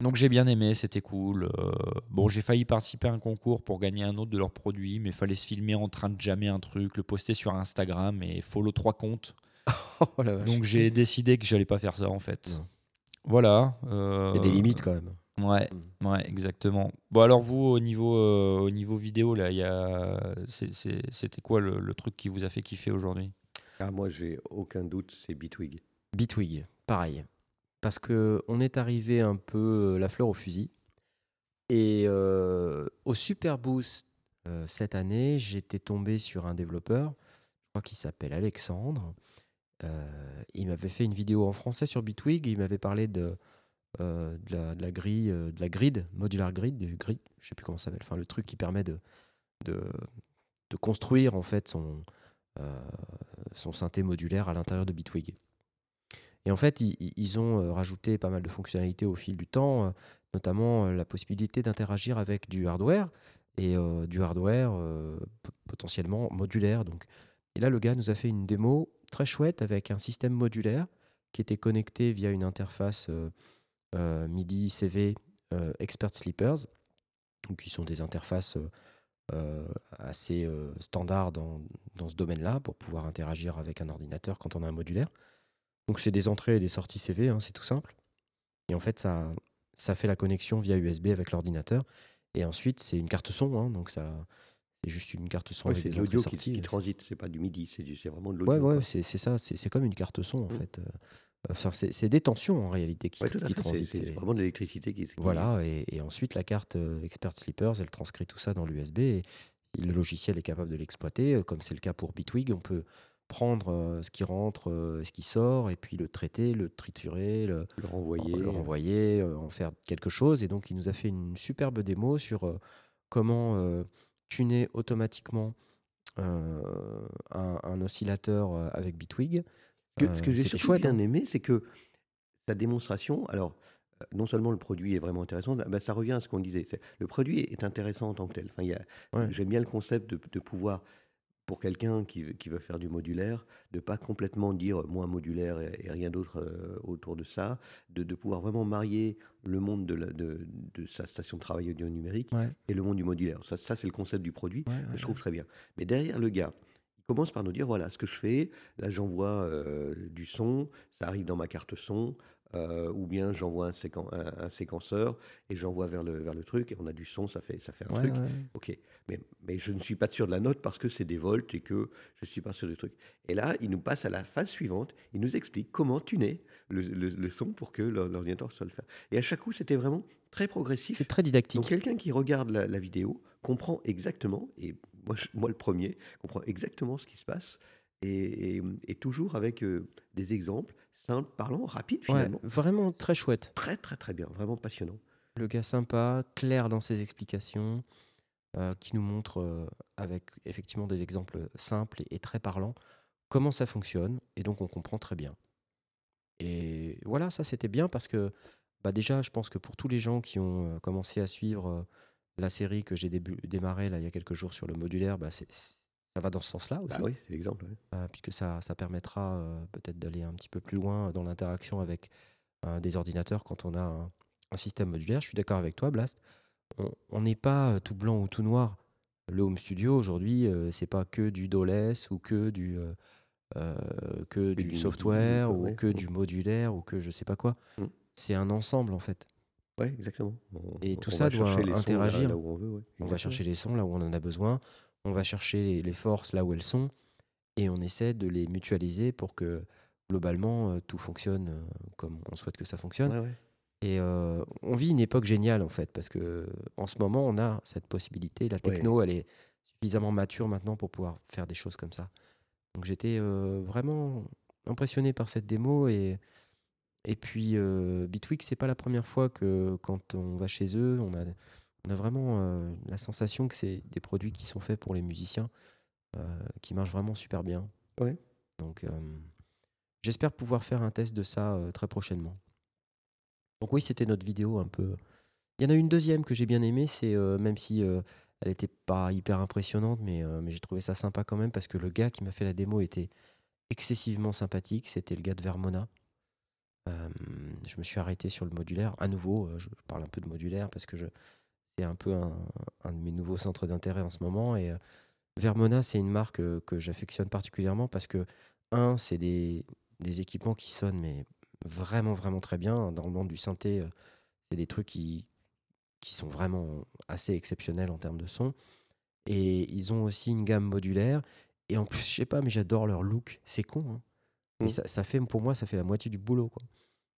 Donc j'ai bien aimé, c'était cool. Euh, bon, j'ai failli participer à un concours pour gagner un autre de leurs produits, mais fallait se filmer en train de jammer un truc, le poster sur Instagram et follow trois comptes. [laughs] Oh la vache. Donc j'ai décidé que j'allais pas faire ça en fait. Non. Voilà. euh, Il y a des limites quand même. Ouais, ouais, exactement. Bon alors vous au niveau euh, au niveau vidéo là, il y a c'est- c'est- c'était quoi le, le truc qui vous a fait kiffer aujourd'hui? Ah, moi, j'ai aucun doute, c'est Bitwig. Bitwig, pareil. Parce que on est arrivé un peu euh, la fleur au fusil. Et euh, au Super Boost euh, cette année, j'étais tombé sur un développeur, je crois qu'il s'appelle Alexandre. Il m'avait fait une vidéo en français sur Bitwig. Il m'avait parlé de, la, grille, grid, modular grid, du grid, je sais plus comment ça s'appelle. Enfin, le truc qui permet de, construire en fait son synthé modulaire à l'intérieur de Bitwig. Et en fait, ils, ont euh, rajouté pas mal de fonctionnalités au fil du temps, euh, notamment euh, la possibilité d'interagir avec du hardware et du hardware potentiellement modulaire. Donc. Et là, le gars nous a fait une démo très chouette avec un système modulaire qui était connecté via une interface MIDI CV Expert Sleepers, qui sont des interfaces assez standards dans ce domaine-là pour pouvoir interagir avec un ordinateur quand on a un modulaire. Donc c'est des entrées et des sorties CV, hein, c'est tout simple. Et en fait, ça, ça fait la connexion via USB avec l'ordinateur. Et ensuite, c'est une carte son, hein, donc ça, c'est juste une carte son Ouais, avec c'est des de l'audio qui, qui transite, c'est pas du MIDI, c'est vraiment de Ouais, l'audio. ouais, quoi. c'est ça, c'est comme une carte son en Mm. fait. Euh, Enfin, c'est des tensions en réalité qui, Ouais, qui fait, transitent. c'est vraiment de l'électricité qui, Voilà, et, et ensuite la carte euh, Expert Sleepers, elle transcrit tout ça dans l'USB et le logiciel est capable de l'exploiter. Euh, Comme c'est le cas pour Bitwig, on peut prendre euh, ce qui rentre, euh, ce qui sort, et puis le traiter, le triturer, le, le renvoyer. le renvoyer, euh, en faire quelque chose. Et donc, il nous a fait une superbe démo sur comment tuner automatiquement un, un oscillateur avec Bitwig. Ce que, ce que j'ai surtout bien hein. aimé, c'est que sa démonstration, alors non seulement le produit est vraiment intéressant, bah, ça revient à ce qu'on disait. Le produit est intéressant en tant que tel. Enfin, Ouais. J'aime bien le concept de, de pouvoir, pour quelqu'un qui, veut- qui veut faire du modulaire, de pas complètement dire euh, moi modulaire et, et rien d'autre euh, autour de ça, de, de pouvoir vraiment marier le monde de, la- de- de sa station de travail audio numérique Ouais. et le monde du modulaire. Ça, ça c'est le concept du produit Ouais, ouais, que je trouve très bien. Mais derrière le gars, il commence par nous dire voilà ce que je fais. Là, j'envoie euh, du son, ça arrive dans ma carte son, euh, ou bien j'envoie un, séquen- un- un séquenceur et j'envoie vers le, vers le truc et on a du son, ça fait, ça fait un Ouais, truc. ouais. Ok, mais, mais je ne suis pas sûr de la note parce que c'est des volts et que je ne suis pas sûr du truc. Et là, il nous passe à la phase suivante. Il nous explique comment tuner le, le- le son pour que l'or- l'ordinateur soit le faire. Et à chaque coup, c'était vraiment très progressif. C'est très didactique. Donc quelqu'un qui regarde la, la vidéo comprend exactement, et moi, je- moi le premier, comprend exactement ce qui se passe, et, et- et toujours avec euh, des exemples simples, parlants, rapides Ouais, finalement. vraiment très chouette. Très très très bien, vraiment passionnant. Le gars sympa, clair dans ses explications, euh, qui nous montre euh, avec effectivement des exemples simples et, et très parlants comment ça fonctionne. Et donc on comprend très bien. Et voilà, ça c'était bien parce que bah déjà, je pense que pour tous les gens qui ont euh, commencé à suivre euh, la série que j'ai débu- démarré là, il y a quelques jours sur le modulaire, bah, c'est- ça va dans ce sens-là aussi. Bah oui, c'est l'exemple. Euh, puisque ça, ça permettra euh, peut-être d'aller un petit peu plus loin dans l'interaction avec euh, des ordinateurs quand on a un, un système modulaire. Je suis d'accord avec toi, Blast. On- n'est pas tout blanc ou tout noir. Le home studio aujourd'hui, c'est pas que du DOLES ou que du que du software ou ouais. que Mm. du modulaire ou que je sais pas quoi. Mm. C'est un ensemble en fait. Ouais, exactement. On- Et tout on ça doit là- interagir. là où on veut. On va chercher les sons là où on en a besoin, on va chercher les, forces là où elles sont, et on essaie de les mutualiser pour que globalement euh, tout fonctionne euh, comme on souhaite que ça fonctionne. Ouais, ouais. Et euh, on vit une époque géniale en fait, parce que en ce moment on a cette possibilité. La techno, elle est suffisamment mature maintenant pour pouvoir faire des choses comme ça. Donc j'étais euh, vraiment impressionné par cette démo et et puis euh, Bitwig, c'est pas la première fois que quand on va chez eux, on a On a vraiment euh, la sensation que c'est des produits qui sont faits pour les musiciens, euh, qui marchent vraiment super bien. Ouais. Donc, euh, j'espère pouvoir faire un test de ça très prochainement. Donc oui, c'était notre vidéo un peu. Il y en a une deuxième que j'ai bien aimée, c'est même si elle n'était pas hyper impressionnante, mais, mais j'ai trouvé ça sympa quand même parce que le gars qui m'a fait la démo était excessivement sympathique. C'était le gars de Vermona. Euh, je me suis arrêté sur le modulaire. À nouveau, je parle un peu de modulaire parce que je, c'est un peu un, un de mes nouveaux centres d'intérêt en ce moment. Et euh, Vermona, c'est une marque euh, que j'affectionne particulièrement parce que, un, c'est des, des équipements qui sonnent mais vraiment, vraiment très bien. Dans le monde du synthé, euh, c'est des trucs qui, qui sont vraiment assez exceptionnels en termes de son. Et ils ont aussi une gamme modulaire. Et en plus, je sais pas, mais j'adore leur look. C'est con, hein. Mais Mm. ça, ça fait, pour moi, ça fait la moitié du boulot. Quoi.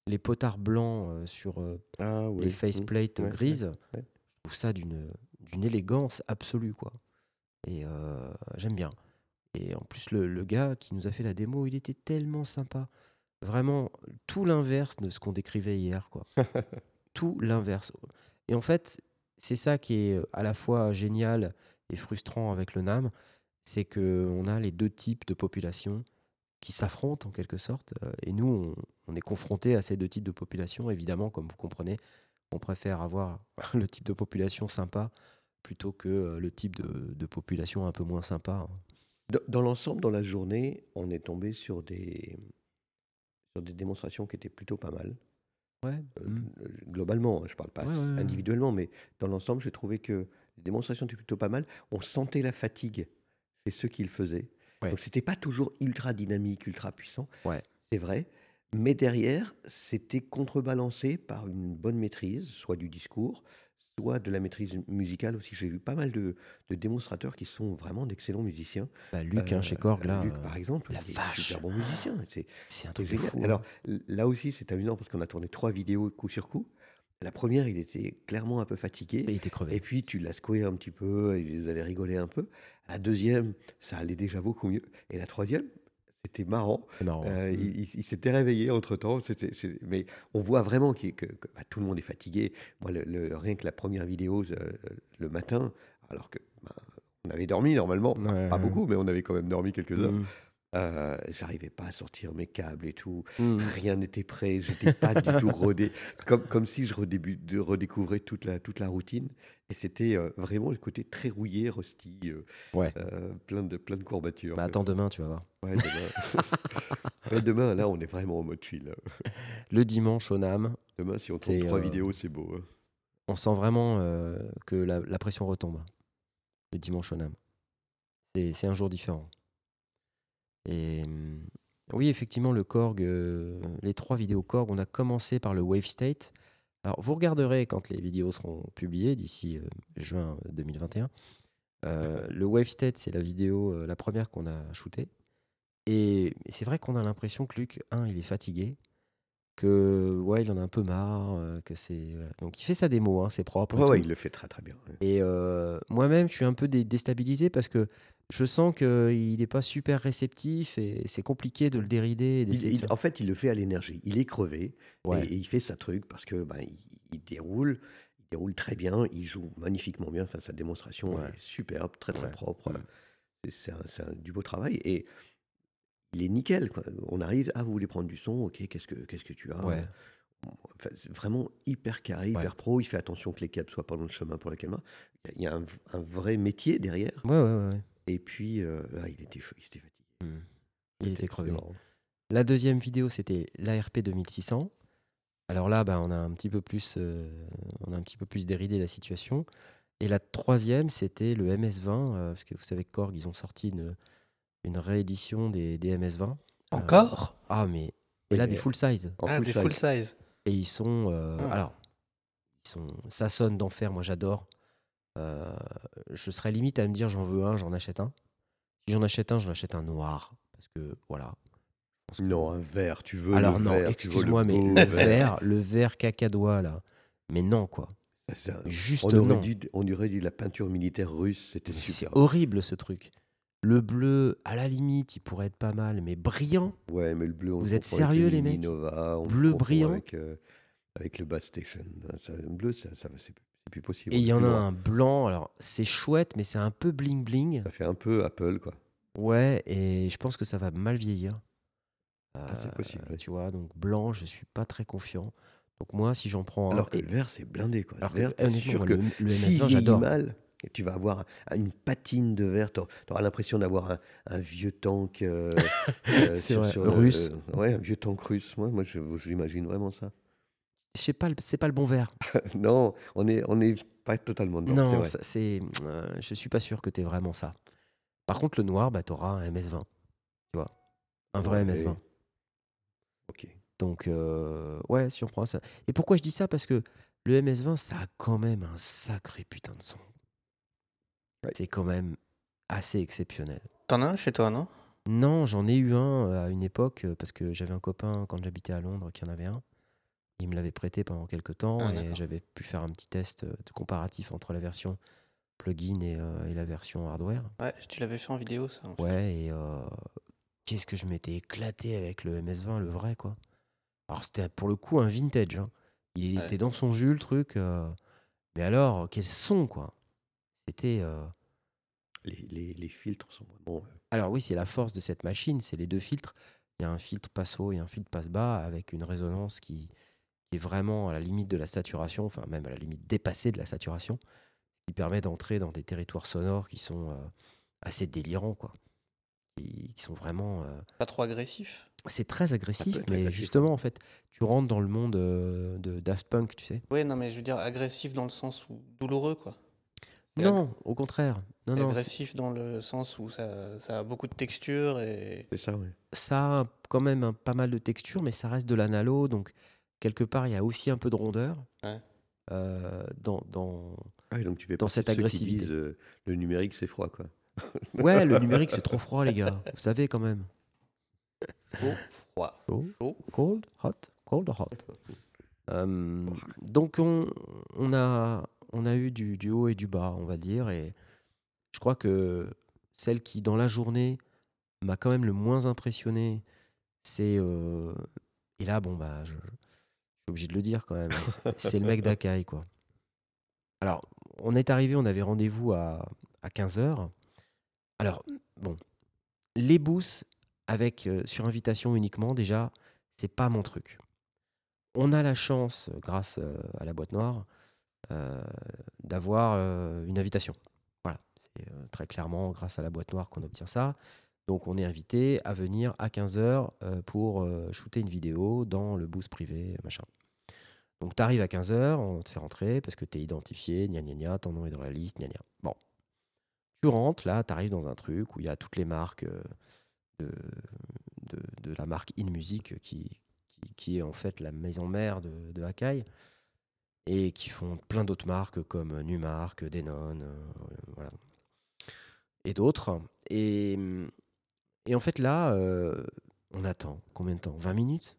Les potards blancs euh, sur euh, Ah oui. les mmh. faceplates Ouais, ouais, grises, ouais. Trouve ça d'une d'une élégance absolue. quoi. Et euh, j'aime bien. Et en plus, le, le gars qui nous a fait la démo, il était tellement sympa. Vraiment, tout l'inverse de ce qu'on décrivait hier. quoi. [laughs] tout l'inverse. Et en fait, c'est ça qui est à la fois génial et frustrant avec le NAM, c'est qu'on a les deux types de populations qui s'affrontent en quelque sorte. euh, Et nous, on, on est confrontés à ces deux types de populations. Évidemment, comme vous comprenez, on préfère avoir [laughs] le type de population sympa plutôt que euh, le type de, de population un peu moins sympa. hein. Dans, dans l'ensemble, dans la journée, on est tombé sur des, sur des démonstrations qui étaient plutôt pas mal. Ouais. Euh, mm. euh, globalement, hein, je parle pas Ouais, ouais, ouais. individuellement, mais dans l'ensemble, j'ai trouvé que les démonstrations étaient plutôt pas mal. On sentait la fatigue chez ceux qui le faisaient. Donc c'était pas toujours ultra dynamique, ultra puissant. Ouais. C'est vrai. Mais derrière, c'était contrebalancé par une bonne maîtrise, soit du discours, soit de la maîtrise musicale aussi. J'ai vu pas mal de, de démonstrateurs qui sont vraiment d'excellents musiciens. Bah, Luc, hein, Euh, chez Korg, là, Luc, euh, par exemple, la vache. super bon musicien. C'est un truc génial. fou. hein. Alors là aussi, c'est amusant parce qu'on a tourné trois vidéos coup sur coup. La première, il était clairement un peu fatigué. il était crevé. Et puis tu l'as secoué un petit peu, et ils avaient rigolé un peu. La deuxième, ça allait déjà beaucoup mieux. Et la troisième, c'était marrant. Euh, Mm. il s'était réveillé entre temps. Mais on voit vraiment que, que, bah, tout le monde est fatigué. Moi, le, le- rien que la première vidéo euh, le matin, alors que bah, on avait dormi normalement, pas- Ouais, pas ouais. beaucoup, mais on avait quand même dormi quelques heures. Mm. Euh, J'arrivais pas à sortir mes câbles et tout. Mm. Rien n'était prêt, j'étais pas du tout [laughs] rodé. Comme, comme si je de- redécouvrais toute la, toute la routine. Et c'était euh, vraiment le côté très rouillé, rusty, euh, Ouais. plein, de, plein de courbatures. Bah, attends demain, tu vas voir. Ouais, demain. [laughs] Ouais, demain, là, on est vraiment en mode chill. Le dimanche au NAM, Demain, si on tourne trois vidéos, c'est beau. hein. on sent vraiment que la, la pression retombe. Le dimanche au NAM. C'est c'est un jour différent. Et hum, oui, effectivement, le Korg, euh, les trois vidéos Korg, on a commencé par le Wave State. Alors, vous regarderez quand les vidéos seront publiées d'ici euh, juin 2021. Euh, le Wave State, c'est la vidéo, la première qu'on a shootée. Et c'est vrai qu'on a l'impression que Luc, un, il est fatigué, que ouais, il en a un peu marre, que c'est voilà. donc il fait sa démo, hein, c'est propre. Ouais, ouais, il le fait très très bien. Et euh, moi-même, je suis un peu dé- déstabilisé parce que je sens qu'il n'est pas super réceptif et c'est compliqué de le dérider. et Il- il- en fait, il le fait à l'énergie. Il est crevé Ouais. et, et il fait sa truc parce que ben, il, il déroule, il déroule très bien, il joue magnifiquement bien. Enfin, sa démonstration Ouais. est superbe, très très Ouais. propre. Mm. C'est- du beau travail et il est nickel. quoi. On arrive, ah, vous voulez prendre du son, ok, qu'est-ce que qu'est-ce que tu as? Enfin, c'est vraiment hyper carré, Ouais. hyper pro. Il fait attention que les câbles soient pas dans le chemin pour la caméra. Il y a- un, un vrai métier derrière. Ouais, ouais. Et puis, euh, ah, il, était, il était fatigué. Mm. Il était crevé. marrant. La deuxième vidéo, c'était l'ARP 2600. Alors là, bah, on a un petit peu plus, euh, on a un petit peu plus déridé la situation. Et la troisième, c'était le MS20, euh, parce que vous savez que Korg, ils ont sorti une, une réédition des, des MS20. Euh, Encore? Ah, mais et là mais- des full size. Ah, full des size. full size. Et ils sont, euh, Ah. alors, ils sont, ça sonne d'enfer. Moi, j'adore. Euh, je serais limite à me dire, j'en veux un, j'en achète un. Si j'en achète un, j'en achète un noir, parce que voilà. Que- Non, un verre, tu veux Alors le non, vert, excuse-moi, mais le vert, le vert cacadois là, mais non quoi, Ça, juste on, aurait non. dit, on aurait dit la peinture militaire russe, c'était C'est horrible ce truc. Le bleu, à la limite, il pourrait être pas mal, mais brillant. Ouais, mais le bleu, on Vous êtes sérieux, le les mecs Nova, on Bleu brillant avec, euh, avec le Bass Station. Ça, le bleu, ça, ça, c'est c'est plus possible. Et il y C'est en a loin. un blanc. Alors, c'est chouette, mais c'est un peu bling bling. Ça fait un peu Apple, quoi. Ouais, et je pense que ça va mal vieillir. Ah, c'est Euh, possible. Tu vois, donc blanc, je suis pas très confiant. Donc moi, si j'en prends un. Alors que et- le vert, c'est blindé, quoi. alors le que, vert, honnêtement, sûr moi, que le, le s'il MS20, vieillit j'adore. mal, tu vas avoir une patine de verre. Tu auras l'impression d'avoir un, un vieux tank euh, [laughs] euh, C'est sur- vrai, sur le- russe. euh, ouais, un vieux tank russe. Moi, moi l'imagine vraiment ça. Je sais pas, le- c'est pas le bon vert. [laughs] non, on est, on est pas totalement dedans. c'est Non, c'est, euh, je suis pas sûr que tu vraiment ça. Par contre, le noir, bah, tu auras un MS20. Tu vois, un vrai Ouais. MS20. Ok. Donc, euh, ouais, si on prend ça. Et pourquoi je dis ça? Parce que le MS20, ça a quand même un sacré putain de son. Ouais. C'est quand même assez exceptionnel. T'en as un chez toi, non? Non, j'en ai eu un euh, à une époque euh, parce que j'avais un copain quand j'habitais à Londres qui en avait un. Il me l'avait prêté pendant quelques temps Ah, et j'avais pu faire un petit test euh, de comparatif entre la version plugin et, euh, et la version hardware. Ouais, tu l'avais fait en vidéo, ça. en fait. Ouais, et euh, qu'est-ce que je m'étais éclaté avec le MS20, le vrai, quoi. Alors, c'était pour le coup un vintage. hein. Il Ouais. était dans son jus, le truc. euh, Mais alors, quel son, quoi. C'était. euh, Les, les- les filtres sont vraiment. Alors, oui, c'est la force de cette machine, c'est les deux filtres. Il y a un filtre passe-haut et un filtre passe-bas avec une résonance qui, qui est vraiment à la limite de la saturation, enfin, même à la limite dépassée de la saturation, ce qui permet d'entrer dans des territoires sonores qui sont euh, assez délirants, quoi. Qui, qui sont vraiment. euh, Pas trop agressif C'est très agressif, mais agressif, justement, en fait, tu rentres dans le monde euh, de Daft Punk, tu sais. Oui, non, mais je veux dire agressif dans le sens où douloureux, quoi. Non, au contraire. Non, non, agressif dans le sens où ça, ça a beaucoup de texture et. C'est ça, ouais. ça a quand même un- pas mal de texture, mais ça reste de l'analo, donc quelque part, il y a aussi un peu de rondeur Ouais. euh, dans, dans... Ah, et donc tu fais Dans cette agressivité. disent, euh, le numérique, c'est froid, quoi. [laughs] Ouais, le numérique, c'est trop froid, les gars. Vous savez, quand même. Chaud, froid. Chaud, Chaud. cold, hot, cold, hot. Euh, donc, on, on, a, on a eu du, du haut et du bas, on va dire, et je crois que celle qui, dans la journée, m'a quand même le moins impressionné, c'est. euh, et là, bon, bah, je suis obligé de le dire quand même, [laughs] c'est- le mec d'Akai, quoi. Alors, on est arrivé, on avait rendez-vous à, à 15h. Alors, bon, les boosts avec euh, sur invitation uniquement, déjà, c'est pas mon truc. On a la chance, grâce euh, à la boîte noire, euh, d'avoir une invitation. Voilà, c'est très clairement grâce à la boîte noire qu'on obtient ça. Donc on est invité à venir à 15h pour euh, shooter une vidéo dans le boost privé, machin. Donc tu arrives à 15h, on te fait rentrer parce que tu es identifié, gna gna gna, ton nom est dans la liste, gna gna. Bon. Tu rentres, là, tu arrives dans un truc où il y a toutes les marques euh, de, la marque InMusic qui, qui, est en fait la maison mère de, de Akai et qui font plein d'autres marques comme Numark, Denon, euh, voilà. et d'autres. Et, et en fait là, euh, on attend combien de temps? 20 minutes?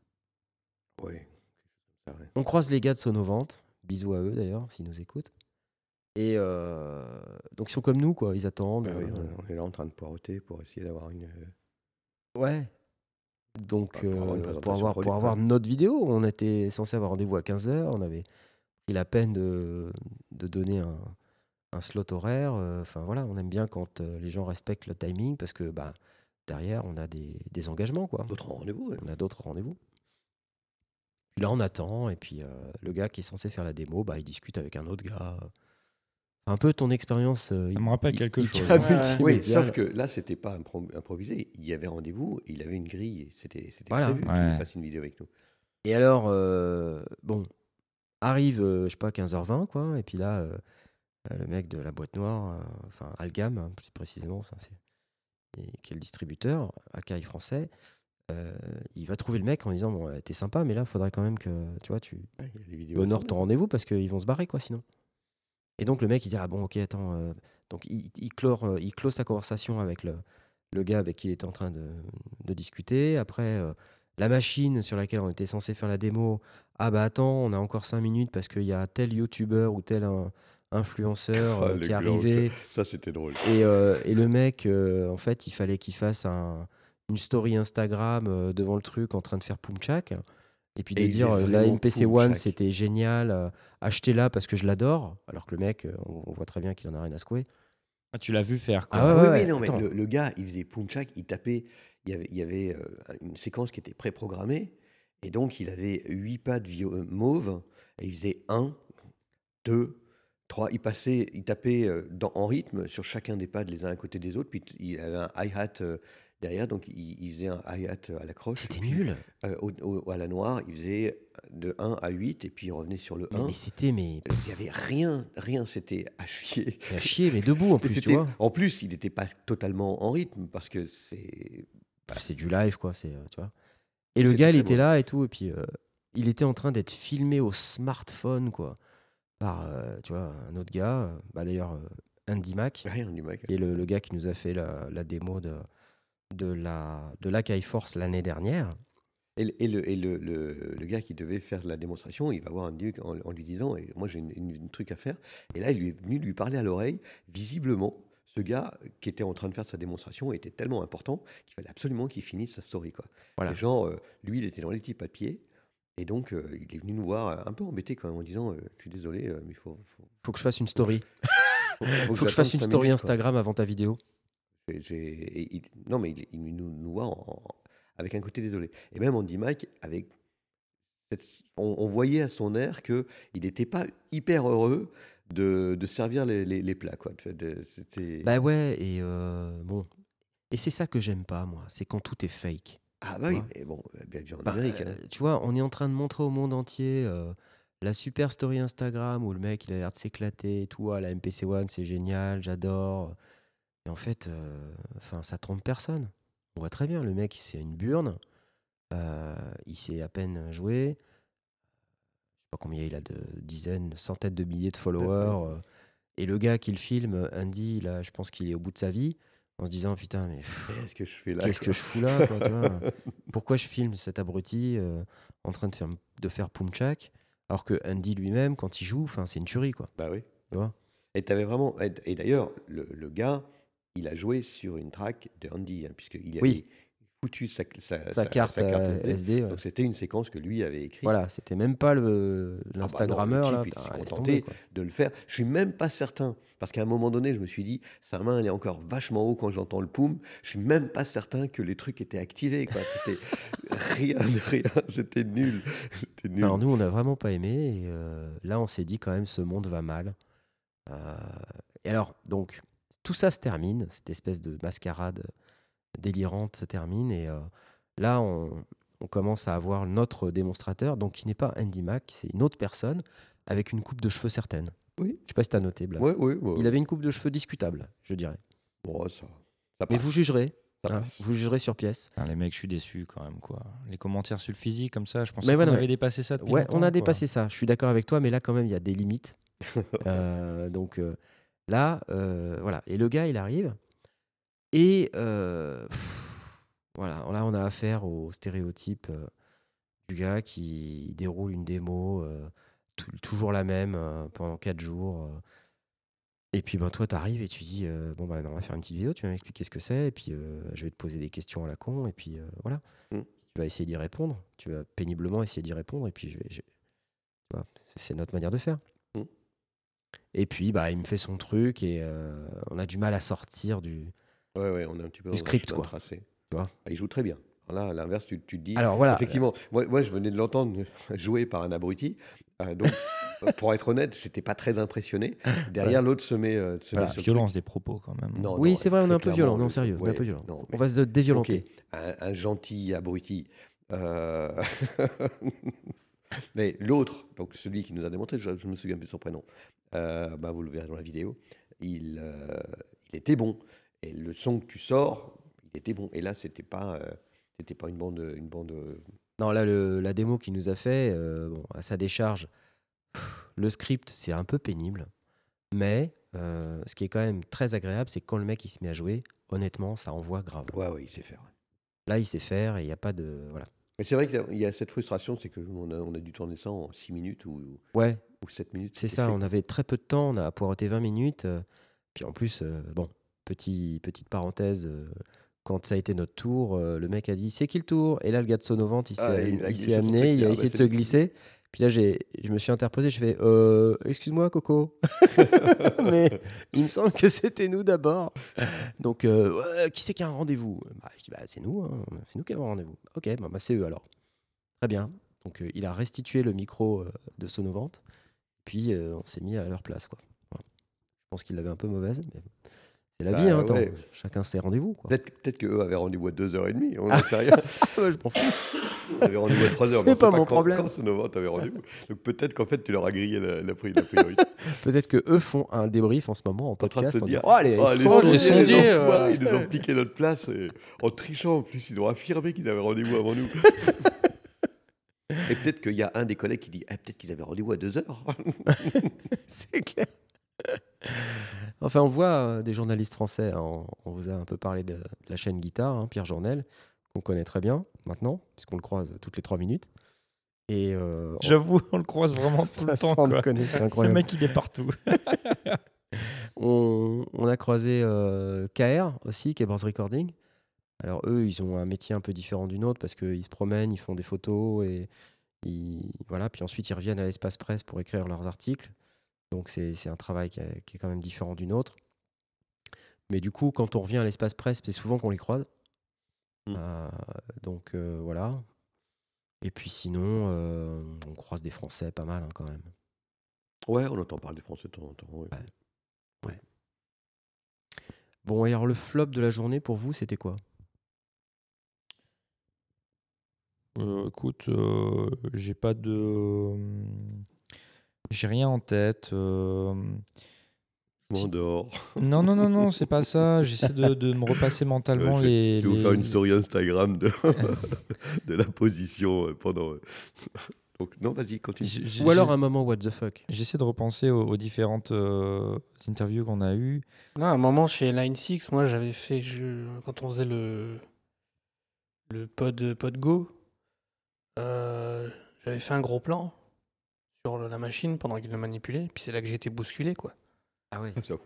Ouais. On croise les gars de Sonovante, bisous à eux d'ailleurs s'ils nous écoutent. Et euh, donc ils sont comme nous quoi, ils attendent. Bah oui, euh, on est là en train de poireauter pour essayer d'avoir une. Ouais. Donc, pour avoir pour avoir, produit, pour avoir quoi. notre vidéo, on était censé avoir rendez-vous à 15h. On avait pris la peine de, de donner un, un slot horaire. Enfin, voilà, on aime bien quand les gens respectent le timing parce que bah, derrière, on a des, des engagements. Quoi. D'autres rendez-vous, ouais. On a d'autres rendez-vous. Puis là, on attend. Et puis, euh, le gars qui est censé faire la démo, bah, il discute avec un autre gars. Un peu ton expérience. euh, Ça me rappelle quelque chose. Oui, sauf que là, c'était pas impro- improvisé. Il y avait rendez-vous, il avait une grille. C'était c'était Voilà. prévu qu'il Ouais. fasse une vidéo avec nous. Et alors, euh, bon, arrive, euh, je sais pas, 15h20, quoi. Et puis là, euh, euh, le mec de la boîte noire, euh, enfin, Algam, hein, plus précisément, enfin, c'est et qui est le distributeur, Akai français, euh, il va trouver le mec en disant Bon, t'es sympa, mais là, faudrait quand même que tu vois, tu Ouais, honores ton rendez-vous parce qu'ils vont se barrer, quoi, sinon. Et donc, le mec, il dit Ah bon, ok, attends. euh, donc, il, il, clore, euh, il close sa conversation avec le, le gars avec qui il était en train de, de discuter. Après, euh, la machine sur laquelle on était censé faire la démo, ah bah attends, on a encore 5 minutes parce qu'il y a tel youtubeur ou tel un- influenceur Ah, euh, qui arrivé. Ça, c'était drôle. Et, euh, et le mec, euh, en fait, il fallait qu'il fasse un- une story Instagram euh, devant le truc en train de faire Pumchak. Et puis de dire la MPC One c'était génial, euh, achetez-la parce que je l'adore. Alors que le mec, on, on voit très bien qu'il en a rien à secouer. Ah, tu l'as vu faire quoi. Ah ouais, oui, ouais, oui, non, mais le, le gars, il faisait Punchak, il tapait, il y avait, il y avait euh, une séquence qui était préprogrammée, et donc il avait huit pads vio- euh, mauves, et il faisait 1, 2, 3, il passait, il tapait euh, dans- en rythme sur chacun des pads les uns à côté des autres, puis t- il avait un hi-hat euh, derrière, donc il, il faisait un hi-hat à la croche. C'était puis, nul. euh, au- au- à la noire, il faisait de 1 à 8, et puis il revenait sur le Mais, 1. mais c'était mais, Il n'y avait rien, rien, c'était à chier. à chier, mais debout en Et plus, tu c'était- vois. En plus, il n'était pas totalement en rythme parce que c'est. C'est du live, quoi. C'est, euh, tu vois. Et le C'était gars, il très était beau. là et tout, et puis euh, il était en train d'être filmé au smartphone, quoi, par, euh, tu vois, un autre gars. euh, bah d'ailleurs, euh, Andy mec. qui est le, le gars qui nous a fait la, la démo de de la de l'Akai Force l'année dernière. Et, le- et le, et le, le- le gars qui devait faire la démonstration, il va voir Andy en, en lui disant et Moi, j'ai une, une- une truc à faire. Et là, il lui est venu lui parler à l'oreille. Visiblement, ce gars qui était en train de faire sa démonstration était tellement important qu'il fallait absolument qu'il finisse sa story. Quoi. Voilà. Et genre, euh, lui, il était dans les petits papiers. Et donc, euh, il est venu nous voir euh, un peu embêté quand même en disant euh, Je suis désolé, euh, mais il faut. faut, Faut que je fasse une story. faut- [laughs] Faut que je fasse une story minutes, quoi. Instagram avant ta vidéo. Et il- non, mais il, il nous, nous voit en- avec un côté désolé. Et même Andy Mike, avec cette- on, on voyait à son air qu'il n'était pas hyper heureux de, de servir les, les- les plats. Quoi. De-. Bah ouais, et bon. Et c'est ça que j'aime pas, moi. C'est quand tout est fake. Ah bah oui, mais bon, bien vu en Bah, Amérique. euh, hein. tu vois, on est en train de montrer au monde entier euh, la super story Instagram où le mec il a l'air de s'éclater et tout. Ah, la MPC One, c'est génial, j'adore. Et en fait, euh, enfin, ça trompe personne. On voit très bien, le mec, c'est une burne. euh, il sait à peine jouer. Je sais pas combien il a de dizaines, centaines de milliers de followers. euh, et le gars qui le filme, Andy, là, je pense qu'il est au bout de sa vie, en se disant putain, mais Qu'est-ce que je fais là Qu'est-ce quoi que je fous là quoi, tu vois [laughs] Pourquoi je filme cet abruti euh, en train de faire, de faire Pumchak alors que Andy lui-même, quand il joue, enfin, c'est une tuerie, quoi. Bah oui. Tu vois Et t'avais vraiment. Et, d'ailleurs, le, le gars, il a joué sur une track de Andy, hein, puisqu'il avait Oui. foutu sa, sa, Sa, carte, euh, SD. SD. ouais. Donc c'était une séquence que lui avait écrite. Voilà, c'était même pas bah l'Instagrammeur là. il s'est contenté. tomber, quoi. de le faire. Je suis même pas certain, parce qu'à un moment donné, je me suis dit, sa main, elle est encore vachement haut quand j'entends le poum. Je suis même pas certain que les trucs étaient activés. quoi. C'était [laughs] rien de rien. C'était nul. Nul. Alors nous, on n'a vraiment pas aimé. Et euh, là, on s'est dit quand même, ce monde va mal. Euh, et alors, donc, tout ça se termine. Cette espèce de mascarade délirante se termine. Et euh, là, on, on commence à avoir notre démonstrateur, donc qui n'est pas Andy Mack, c'est une autre personne avec une coupe de cheveux certaine. Oui. Je sais pas si tu as noté, ouais. Il avait une coupe de cheveux discutable, je dirais. Bon, ça, ça Mais vous jugerez. Ça hein, passe. vous jugerez sur pièce. Putain, les mecs, je suis déçu quand même, quoi. Les commentaires sur le physique, comme ça, je pensais Mais qu'on voilà, avait ouais. dépassé ça depuis Ouais, longtemps, on a quoi. dépassé ça. Je suis d'accord avec toi, mais là, quand même, il y a des limites. [laughs] Euh, donc euh, là, euh, voilà. Et le gars, il arrive. Et euh, pff, voilà, là, on a affaire au stéréotype euh, du gars qui déroule une démo, euh, toujours la même, euh, pendant 4 jours. euh. Et puis, ben, toi, tu arrives et tu dis euh, Bon, ben, on va faire une petite vidéo, tu vas m'expliquer ce que c'est, et puis euh, je vais te poser des questions à la con, et puis euh, voilà. Mm. Tu vas essayer d'y répondre, tu vas péniblement essayer d'y répondre, et puis je vais. je- tu vois, c'est notre manière de faire. Mm. Et puis, bah, il me fait son truc, et on a du mal à sortir du. Ouais, ouais, on est un petit peu Du dans un script, quoi. tracé. Tu vois? Ah, il joue très bien. Là, à l'inverse, tu, tu te dis. Alors voilà. Effectivement, moi, moi, je venais de l'entendre [laughs] jouer par un abruti. euh, donc, [laughs] pour être honnête, j'étais pas très impressionné. [laughs] Derrière, l'autre se met, euh, se Voilà, le Violence des propos, quand même. Non, oui, c'est vrai, on est un peu violent. Non, sérieux, on est un peu violent. non, On va se déviolenter. Un, un gentil abruti. euh, Mais l'autre, donc celui qui nous a démontré, je, je me souviens plus de son prénom, euh, bah, vous le verrez dans la vidéo, il, euh, il était bon. Et le son que tu sors, il était bon. Et là, c'était pas, euh, c'était pas une bande, une bande. euh, Non, là, le- la démo qu'il nous a fait, euh, bon, à sa décharge, pff, le script, c'est un peu pénible. Mais euh, ce qui est quand même très agréable, c'est quand le mec il se met à jouer, honnêtement, ça envoie grave. Ouais, ouais, il sait faire. Là, il sait faire et il n'y a pas de. Voilà. Mais c'est vrai qu'il y a cette frustration, c'est qu'on a, on a dû tourner ça en 6 minutes ou, Ouais, ou 7 minutes. c'est ça. fait. On avait très peu de temps, on a poireauté 20 minutes. euh, puis en plus, euh, bon, petit, petite parenthèse, quand ça a été notre tour, euh, le mec a dit c'est qui le tour? Et là, le gars de Sonovante, il s'est Ah, il il amené, truc, il a ah, essayé bah, de se glisser. Puis là, je me suis interposé, je fais euh, Excuse-moi, Coco. [laughs] Mais il me semble que c'était nous d'abord. Donc, euh, Ouais, qui c'est qui a un rendez-vous? Bah, Je dis bah, C'est nous, hein. c'est nous qui avons un rendez-vous. Ok, bah, bah, c'est eux alors. Très bien. Donc, euh, il a restitué le micro de Sonovante. Puis, on s'est mis à leur place. Quoi. Je pense qu'il l'avait un peu mauvaise, mais c'est la Bah, vie. Hein, ouais. Chacun ses rendez-vous. Peut-être peut-être qu'eux avaient rendez-vous à 2h30, on n'en sait rien. [laughs] Ouais, je m'en fous. On avait rendez-vous à 3h, C'est mais on pas mon quand, problème. quand rendez-vous. Donc peut-être qu'en fait, tu leur as grillé la, la, pri- la priorité. [laughs] Peut-être que eux font un débrief en ce moment en En train de podcast. se en dire, disant, oh, les, Oh, les sondiers, sondiers, les euh, enfoirés, ils nous ont piqué notre place et en trichant en plus, ils ont affirmé qu'ils avaient rendez-vous avant nous. [laughs] Et peut-être qu'il y a un des collègues qui dit Ah, peut-être qu'ils avaient rendez-vous à 2h. C'est clair. Enfin, on voit euh, des journalistes français. hein. On, on vous a un peu parlé de, de la chaîne Guitare, hein, Pierre Journel, qu'on connaît très bien maintenant, puisqu'on le croise toutes les trois minutes. Et euh, on- J'avoue, on le croise vraiment tout le temps. quoi. c'est Le mec, il est partout. [laughs] On, on a croisé euh, KR aussi, Kebers Recording. Alors eux, ils ont un métier un peu différent du nôtre parce qu'ils se promènent, ils font des photos et ils, voilà. Puis ensuite, ils reviennent à l'espace presse pour écrire leurs articles. Donc c'est c'est un travail qui est, qui est quand même différent du nôtre. Mais du coup, quand on revient à l'espace presse, c'est souvent qu'on les croise. Mm. Euh, donc euh, voilà. Et puis sinon, euh, on croise des Français pas mal hein, quand même. Ouais, on entend parler des Français de temps en temps. ouais. Bon, et alors le flop de la journée pour vous, c'était quoi? Euh, écoute, euh, j'ai pas de. J'ai rien en tête. euh. Je m'endors. Non, non, non, non, c'est pas ça. [laughs] J'essaie de, de me repasser mentalement Ouais, les. Je vais vous les- faire une story Instagram de, [laughs] [laughs] de la position euh, pendant. euh, Donc, non, vas-y, continue. Ou alors un moment what the fuck J'essaie de repenser aux, aux différentes euh, interviews qu'on a eues. Non, à un moment chez Line 6, moi j'avais fait, je- quand on faisait le, le pod, pod Go, euh, j'avais fait un gros plan sur la machine pendant qu'il le manipulait, puis c'est là que j'ai été bousculé quoi. Ah ouais. Fout.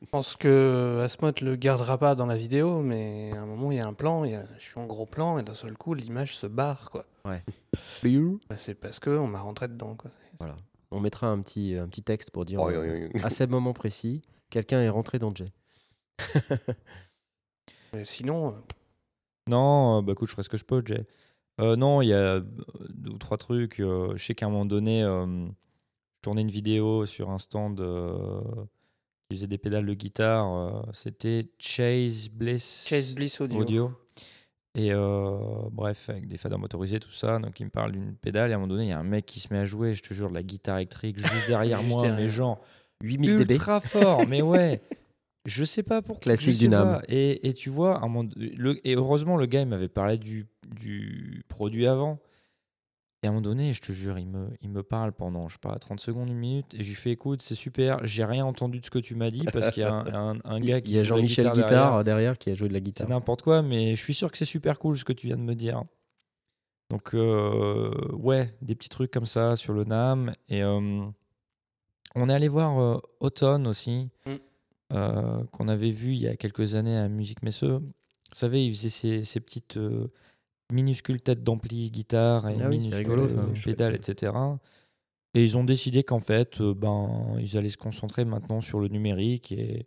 Je pense que Asmod le gardera pas dans la vidéo, mais à un moment il y a un plan, il y a- je suis en gros plan et d'un seul coup l'image se barre quoi. [laughs] Bah, c'est parce que on m'a rentré dedans quoi. Voilà. On mettra un petit, un petit texte pour dire Oh, euh, oui, oui, oui. à ce moment précis, quelqu'un est rentré dans Jay. [laughs] Mais sinon, euh, Non, euh, bah écoute, je ferai ce que je peux, Jay. Euh, non, il y a deux ou trois trucs. euh, je sais qu'à un moment donné, euh, je tournais une vidéo sur un stand qui faisait des pédales de guitare. C'était Chase Bliss Chase Bliss Audio. Audio. Et euh, bref, avec des faders motorisés, tout ça. Donc, il me parle d'une pédale. Et à un moment donné, il y a un mec qui se met à jouer, je te jure, de la guitare électrique juste [laughs] derrière Juste moi. derrière. Mais genre, 8000 dB. ultra fort. mais ouais. Je sais pas pourquoi. Classique du NAM. Et, et tu vois, à un moment- le, et heureusement, le gars, il m'avait parlé du, du produit avant. Et à un moment donné, je te jure, il me, il me parle pendant, je sais pas, 30 secondes, une minute. Et je lui fais écoute, c'est super. J'ai rien entendu de ce que tu m'as dit parce qu'il y a un, un- un gars qui Il y a joue de la Jean-Michel guitare Guitare, derrière. derrière. qui a joué de la C'est guitare. n'importe quoi, mais je suis sûr que c'est super cool ce que tu viens de me dire. Donc, euh, ouais, des petits trucs comme ça sur le NAM. Et euh, on est allé voir euh, Automne aussi, Mm. euh, qu'on avait vu il y a quelques années à Musique Messeux. Vous savez, il faisait ces, ces petites minuscules têtes d'ampli guitare et Ah oui, rigolo, ça. euh, pédales, etc. Et ils ont décidé qu'en fait, euh, ben, ils allaient se concentrer maintenant sur le numérique et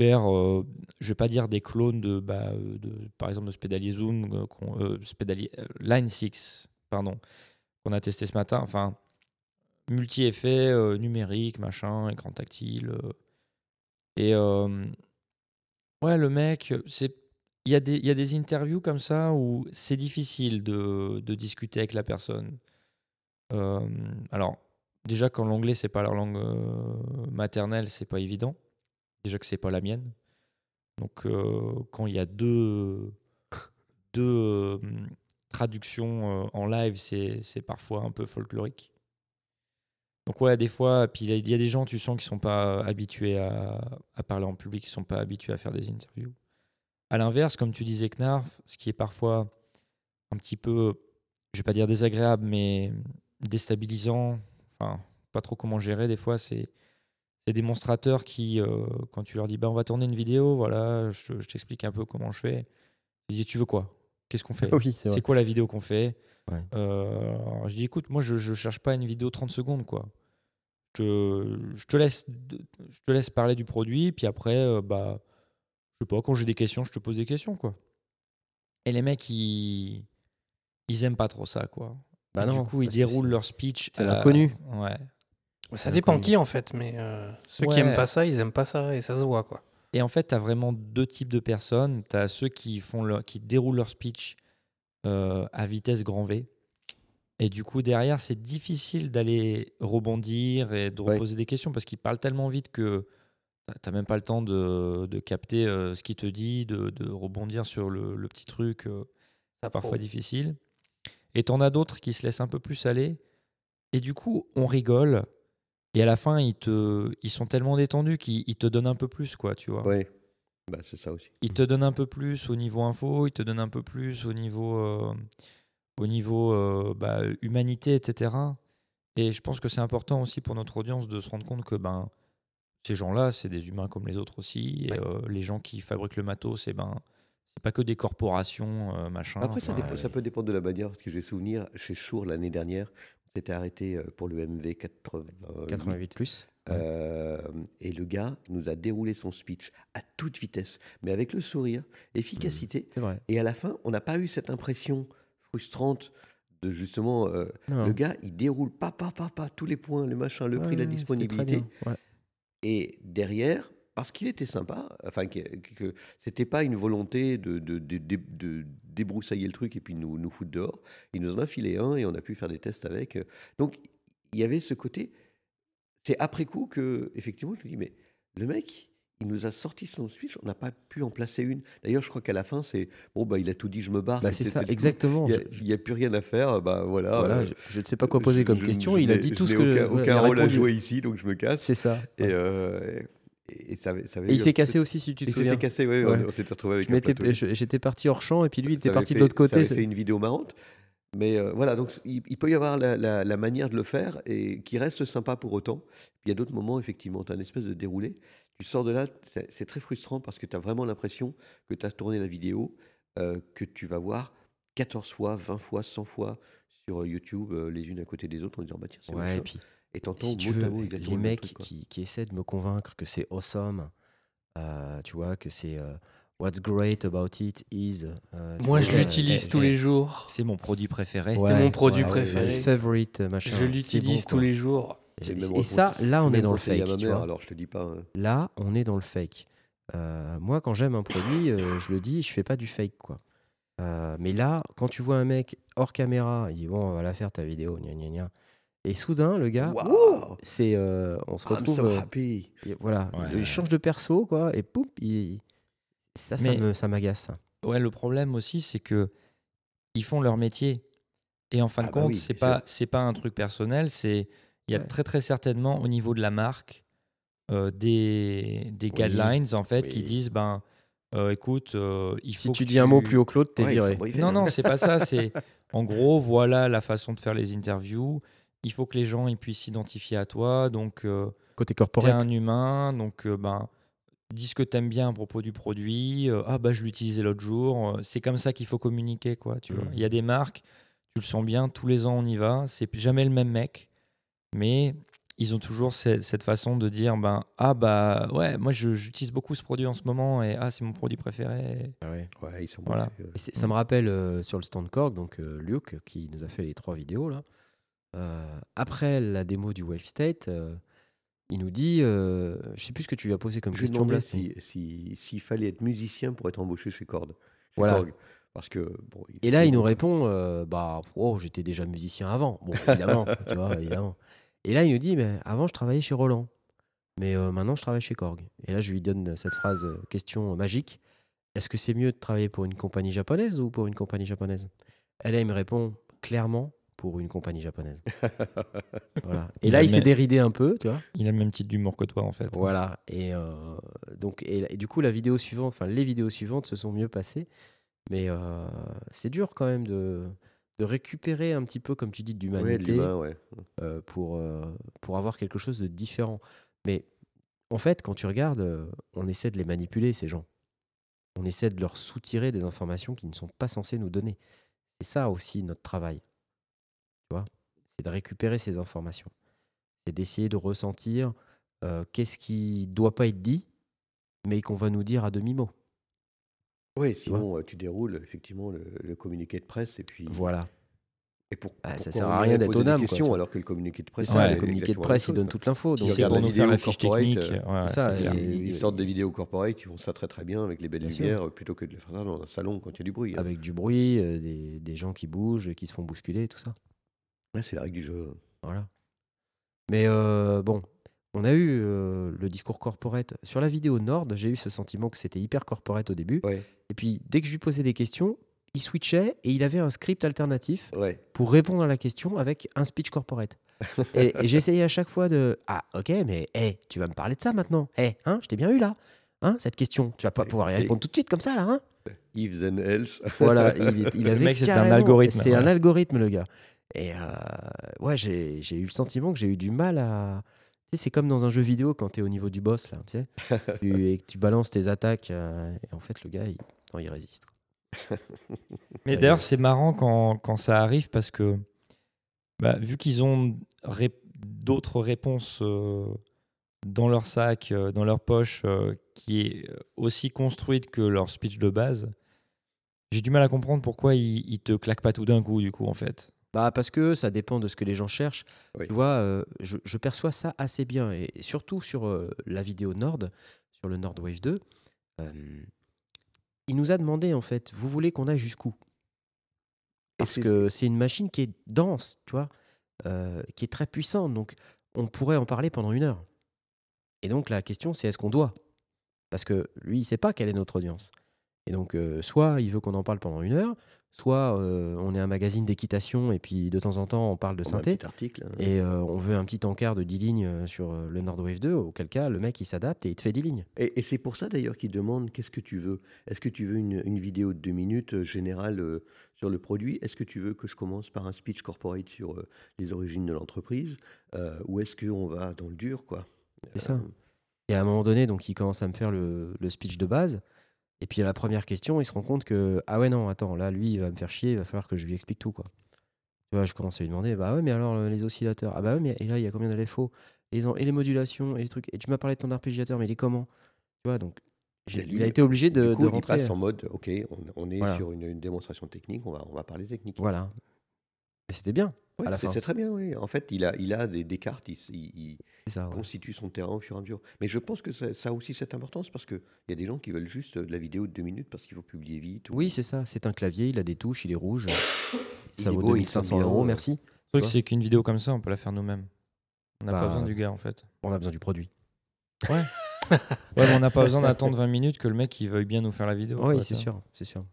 faire, euh, je vais pas dire des clones de, bah, euh, de par exemple, de ce pédalier Zoom, euh, Line 6, pardon, qu'on a testé ce matin. Enfin, multi-effets, euh, numérique, machin, écran tactile. et ouais, le mec, c'est. Il y, a des, interviews comme ça où c'est difficile de, discuter avec la personne. Alors, déjà, quand l'anglais, c'est pas leur langue euh, maternelle, c'est pas évident. Déjà que c'est pas la mienne. Donc, quand il y a deux, traductions en live, c'est parfois un peu folklorique. Donc, ouais, des fois, puis il y a- des gens, tu sens, qui sont pas habitués à, à parler en public, qui sont pas habitués à faire des interviews. À l'inverse, comme tu disais, Knarf, ce qui est parfois un petit peu, je vais pas dire désagréable, mais déstabilisant, enfin, pas trop comment gérer des fois, c'est des démonstrateurs qui, euh, quand tu leur dis, bah, on va tourner une vidéo, voilà, je, je t'explique un peu comment je fais. Ils disent, tu veux quoi? Qu'est-ce qu'on [laughs] fait? Oui, c'est quoi la vidéo qu'on fait? Ouais. Euh, Je dis, écoute, moi, je, je cherche pas une vidéo 30 secondes, quoi. Je, je te laisse, je te laisse parler du produit, puis après, euh, bah, sais pas, quand j'ai des questions, je te pose des questions, quoi. Et les mecs, ils, ils aiment pas trop ça, quoi. Bah non, du coup, ils déroulent leur speech. c'est à- l'inconnu. Ouais. Ça dépend qui en fait, mais euh, ceux qui aiment pas ça, ils aiment pas ça et ça se voit quoi. Et en fait, tu as vraiment deux types de personnes. Tu as ceux qui, font leur, qui déroulent leur speech euh, à vitesse grand V. Et du coup, derrière, c'est difficile d'aller rebondir et de Ouais. reposer des questions parce qu'ils parlent tellement vite que tu n'as même pas le temps de, de capter euh, ce qu'il te dit, de, de rebondir sur le, le petit truc. euh, Ça parfois difficile. Et t'en as d'autres qui se laissent un peu plus aller. Et du coup, on rigole. Et à la fin, ils, te, ils sont tellement détendus qu'ils ils te donnent un peu plus, quoi, tu vois. Ouais, bah, c'est ça aussi. Ils te donnent un peu plus au niveau info, ils te donnent un peu plus au niveau, euh, au niveau euh, bah, humanité, etc. Et je pense que c'est important aussi pour notre audience de se rendre compte que ben, ces gens-là, c'est des humains comme les autres aussi. Et Ouais. euh, les gens qui fabriquent le matos, c'est ben, c'est pas que des corporations, euh, machin. Après, ça, Enfin, dépend- ça peut dépendre de la manière, parce que j'ai souvenir, chez Shure l'année dernière, on s'était arrêté euh, pour le MV 88. 88 plus. Euh, et le gars nous a déroulé son speech à toute vitesse, mais avec le sourire, efficacité. Vrai. Et à la fin, on n'a pas eu cette impression frustrante de justement. euh, le gars, il déroule pas, pas, pas, pas, tous les points, le machin, le prix, la disponibilité. ouais. Et derrière, parce qu'il était sympa, enfin que, que- c'était pas une volonté de, débroussailler le truc et puis nous, nous foutre dehors, il nous en a filé un et on a pu faire des tests avec. Donc il y avait ce côté. C'est après coup que, effectivement, je me dis, mais le mec, il nous a sorti son speech, on n'a pas pu en placer une. D'ailleurs, je crois qu'à la fin, c'est bon, bah, il a tout dit, je me barre. Bah, c'est ça, exactement. Il n'y a, plus rien à faire, bah voilà. voilà, euh, je, ne sais pas quoi poser comme je- question. je il a dit tout ce n'ai que. Aucun, aucun il rôle à jouer ici, donc je me casse. C'est ça. Et, ouais. euh, et, ça, ça avait Et il s'est cassé aussi, si tu te Il souviens. s'était cassé, oui, Ouais. on, on s'était retrouvé avec J'étais parti hors champ et puis lui, il Ça était parti de l'autre Ça côté. c'est- fait une vidéo marrante. Mais euh, voilà, donc il, il peut y avoir la, la- la manière de le faire et qui reste sympa pour autant. Il y a d'autres moments, effectivement, tu as une espèce de déroulé. Tu sors de là, c'est c'est très frustrant parce que tu as vraiment l'impression que tu as tourné la vidéo, euh, que tu vas voir 14 fois, 20 fois, 100 fois sur YouTube, euh, les unes à côté des autres, en disant bah tiens, c'est Ouais, et puis Et t'entends si mot mot exactement les mecs truc, qui, qui essaient de me convaincre que c'est awesome, euh, tu vois, que c'est euh, what's great about it is. euh, Moi, je euh, l'utilise tous les jours. C'est mon produit préféré. ouais, mon produit ouais, préféré. my favorite euh, machin. Je c'est l'utilise bon, tous quoi. les jours. Et, ça, là, on est dans le fake. ma tu mère, vois. alors je te dis pas. hein. Là, on est dans le fake. Euh, moi, quand j'aime un produit, euh, je le dis, je fais pas du fake, quoi. Euh, mais là, quand tu vois un mec hors caméra, il dit bon, on va la faire ta vidéo, gna gna gna. Et soudain, le gars, c'est, euh, on se I'm retrouve, so happy. voilà, Ouais, il change de perso, quoi, et pouf, il- ça, ça Mais- me, ça m'agace. Ouais, le problème aussi, c'est que ils font leur métier. Et en fin Ah de bah compte, oui, c'est pas sûr. c'est pas un truc personnel. C'est il y a Ouais. très très certainement au niveau de la marque euh, des des Oui, guidelines en fait qui disent ben euh, écoute euh, il Si faut tu que dis un mot plus haut que l'autre, t'es Ouais, viré. Non non c'est pas ça. C'est [laughs] en gros voilà la façon de faire les interviews. Il faut que les gens ils puissent s'identifier à toi. Donc euh, Côté T'es corporate. un humain, donc euh, ben, dis ce que t'aimes bien à propos du produit. euh, ah bah je l'utilisais l'autre jour. c'est comme ça qu'il faut communiquer, quoi. Tu vois. Mhm. Il y a des marques, tu le sens bien, tous les ans on y va. C'est jamais le même mec, mais ils ont toujours ce- cette façon de dire ben ah bah ouais moi j'utilise beaucoup ce produit en ce moment et ah c'est mon produit préféré. Ah ouais. Ouais, ils sont Voilà. ça me rappelle euh, sur le stand Korg, donc euh, Luke qui nous a fait les trois vidéos là. euh, après la démo du Wave State, euh, il nous dit, euh, je sais plus ce que tu lui as posé comme Je question, Blast. mais- si- si- s'il fallait être musicien pour être embauché chez Cord. chez Voilà. Korg. Parce que, bon, Et là, il nous répond, euh, bah, oh, j'étais déjà musicien avant. Bon, évidemment, [laughs] tu vois, évidemment. Et là, il nous dit, mais avant, je travaillais chez Roland, mais euh, maintenant, je travaille chez Korg. Et là, je lui donne cette phrase, euh, question magique. Est-ce que c'est mieux de travailler pour une compagnie japonaise ou pour une compagnie japonaise? Et là, il me répond clairement pour une compagnie japonaise. [laughs] Voilà. Et là, il s'est déridé un peu, tu vois. Il a le même type d'humour que toi en fait. Voilà. Et, euh, donc, et, et du coup, la vidéo suivante, enfin, les vidéos suivantes se sont mieux passées. Mais euh, c'est dur quand même de, de récupérer un petit peu, comme tu dis, d'humanité ouais. euh, pour, euh, pour avoir quelque chose de différent. Mais en fait, quand tu regardes, euh, on essaie de les manipuler, ces gens. On essaie de leur soutirer des informations qu'ils ne sont pas censés nous donner. C'est ça aussi notre travail. Tu vois? C'est de récupérer ces informations. C'est d'essayer de ressentir qu'est-ce qui doit pas être dit, mais qu'on va nous dire à demi-mot. Oui, vois sinon euh, tu déroules effectivement le, le communiqué de presse et puis. Voilà. Et pour, Ah, ça pourquoi sert on à irait rien d'être poser au des NAM, quoi, questions tu vois. alors que le communiqué de C'est presse. ça, c'est le communiqué de presse, il donne toute l'info. Si Donc, C'est pour la nous faire la fiche corporate, technique. euh, ouais, ça, c'est clair. et- Ils, ils sortent des vidéos corporate, ils font ça très très bien avec les belles Bien sûr. lumières, euh, plutôt que de le faire ça dans un salon quand il y a du bruit. hein. avec du bruit, euh, des, des gens qui bougent, qui se font bousculer, tout ça. Ouais, c'est la règle du jeu. Voilà. Mais euh, bon, on a eu euh, le discours corporate. Sur la vidéo Nord, j'ai eu ce sentiment que c'était hyper corporate au début. Ouais, Et puis, dès que je lui posais des questions, il switchait et il avait un script alternatif ouais. pour répondre à la question avec un speech corporate. [laughs] et et j'essayais à chaque fois de Ah, ok, mais hey, tu vas me parler de ça maintenant. Hey, hein, je t'ai bien eu là. Hein, cette question, tu vas pas pouvoir y répondre tout de suite comme ça là. Hein If then else. voilà, il, il avait mec, c'était un algorithme, C'est un algorithme, le gars. Et euh, ouais, j'ai j'ai eu le sentiment que j'ai eu du mal à. Tu sais, c'est comme dans un jeu vidéo quand tu es au niveau du boss, là, tu sais, [laughs] tu- et que tu balances tes attaques. euh, et en fait, le gars, il, non, il résiste. [laughs] Mais d'ailleurs, c'est marrant quand, quand ça arrive parce que, bah, vu qu'ils ont ré- d'autres réponses euh, dans leur sac, euh, dans leur poche, euh, qui est aussi construite que leur speech de base, j'ai du mal à comprendre pourquoi ils, ils te claquent pas tout d'un coup, du coup, en fait. Bah, parce que ça dépend de ce que les gens cherchent. Oui. Tu vois, euh, je, je perçois ça assez bien. Et surtout sur euh, la vidéo Nord, sur le Nord Wave 2, euh, il nous a demandé, en fait, vous voulez qu'on aille jusqu'où? Parce que c'est une machine qui est dense, tu vois, euh, qui est très puissante. Donc, on pourrait en parler pendant une heure. Et donc, la question, c'est est-ce qu'on doit? Parce que lui, il ne sait pas quelle est notre audience. Et donc, euh, soit il veut qu'on en parle pendant une heure, soit euh, on est un magazine d'équitation et puis de temps en temps, on parle de un synthé. article. hein. Et euh, on veut un petit encart de 10 lignes euh, sur le Nordwave 2, auquel cas, le mec, il s'adapte et il te fait 10 lignes. Et, et c'est pour ça d'ailleurs qu'ils demandent qu'est-ce que tu veux? Est-ce que tu veux une, une vidéo de deux minutes générale euh, sur le produit? Est-ce que tu veux que je commence par un speech corporate sur les origines de l'entreprise? Ou est-ce qu'on va dans le dur quoi? C'est ça. Et à un moment donné, donc, il commence à me faire le, le speech de base. Et puis à la première question, il se rend compte que ah ouais non attends là lui il va me faire chier, il va falloir que je lui explique tout quoi. Tu vois, je commence à lui demander bah ouais mais alors euh, les oscillateurs? Ah bah ouais mais et là il y a combien d'LFO et et les modulations et les trucs et tu m'as parlé de ton arpégiateur mais il est comment? Tu vois donc il a été obligé de, du coup, de il rentrer passe en mode ok, on, on est Voilà. sur une, une démonstration technique, on va, on va parler technique. voilà et c'était bien Ouais, c'est très bien, oui. En fait, il a, il a des, des cartes, il, ouais. constitue son terrain au fur et à mesure. Mais je pense que ça, ça a aussi cette importance parce qu'il y a des gens qui veulent juste de la vidéo de deux minutes parce qu'il faut publier vite. ou- oui c'est ça c'est un clavier il a des touches il est rouge [coughs] ça vaut beau, il 2500 sonne bien, euros euh. merci Le truc, c'est qu'une vidéo comme ça, on peut la faire nous-mêmes. On n'a Bah, pas besoin du gars, en fait. on a besoin du produit Ouais, [laughs] mais on n'a pas besoin d'attendre 20 minutes que le mec il veuille bien nous faire la vidéo. oui c'est sûr c'est sûr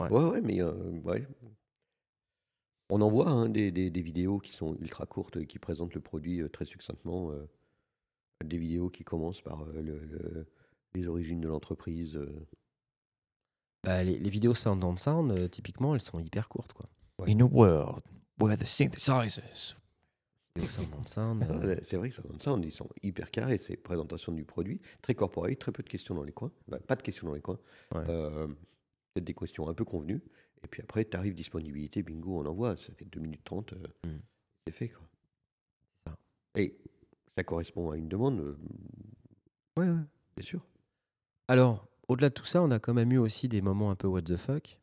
Ouais, ouais, mais euh, ouais. On en voit hein, des, des- des vidéos qui sont ultra courtes et qui présentent le produit euh, très succinctement. euh, des vidéos qui commencent par euh, le- le- les origines de l'entreprise. euh. Bah, les, les vidéos Sound on Sound euh, typiquement elles sont hyper courtes quoi In a world where the synthesizers. Sound on Sound C'est vrai que ça donne ça, ils sont hyper carrés, c'est présentation du produit, très corporate, très peu de questions dans les coins, Bah, pas de questions dans les coins, Ouais. Euh, peut-être des questions un peu convenues, et puis après, tarif, disponibilité, bingo, on envoie, ça fait 2 minutes 30, euh, Mm. c'est fait. Quoi. Ça. Et ça correspond à une demande, euh, ouais, ouais. bien sûr. Alors, au-delà de tout ça, on a quand même eu aussi des moments un peu what the fuck.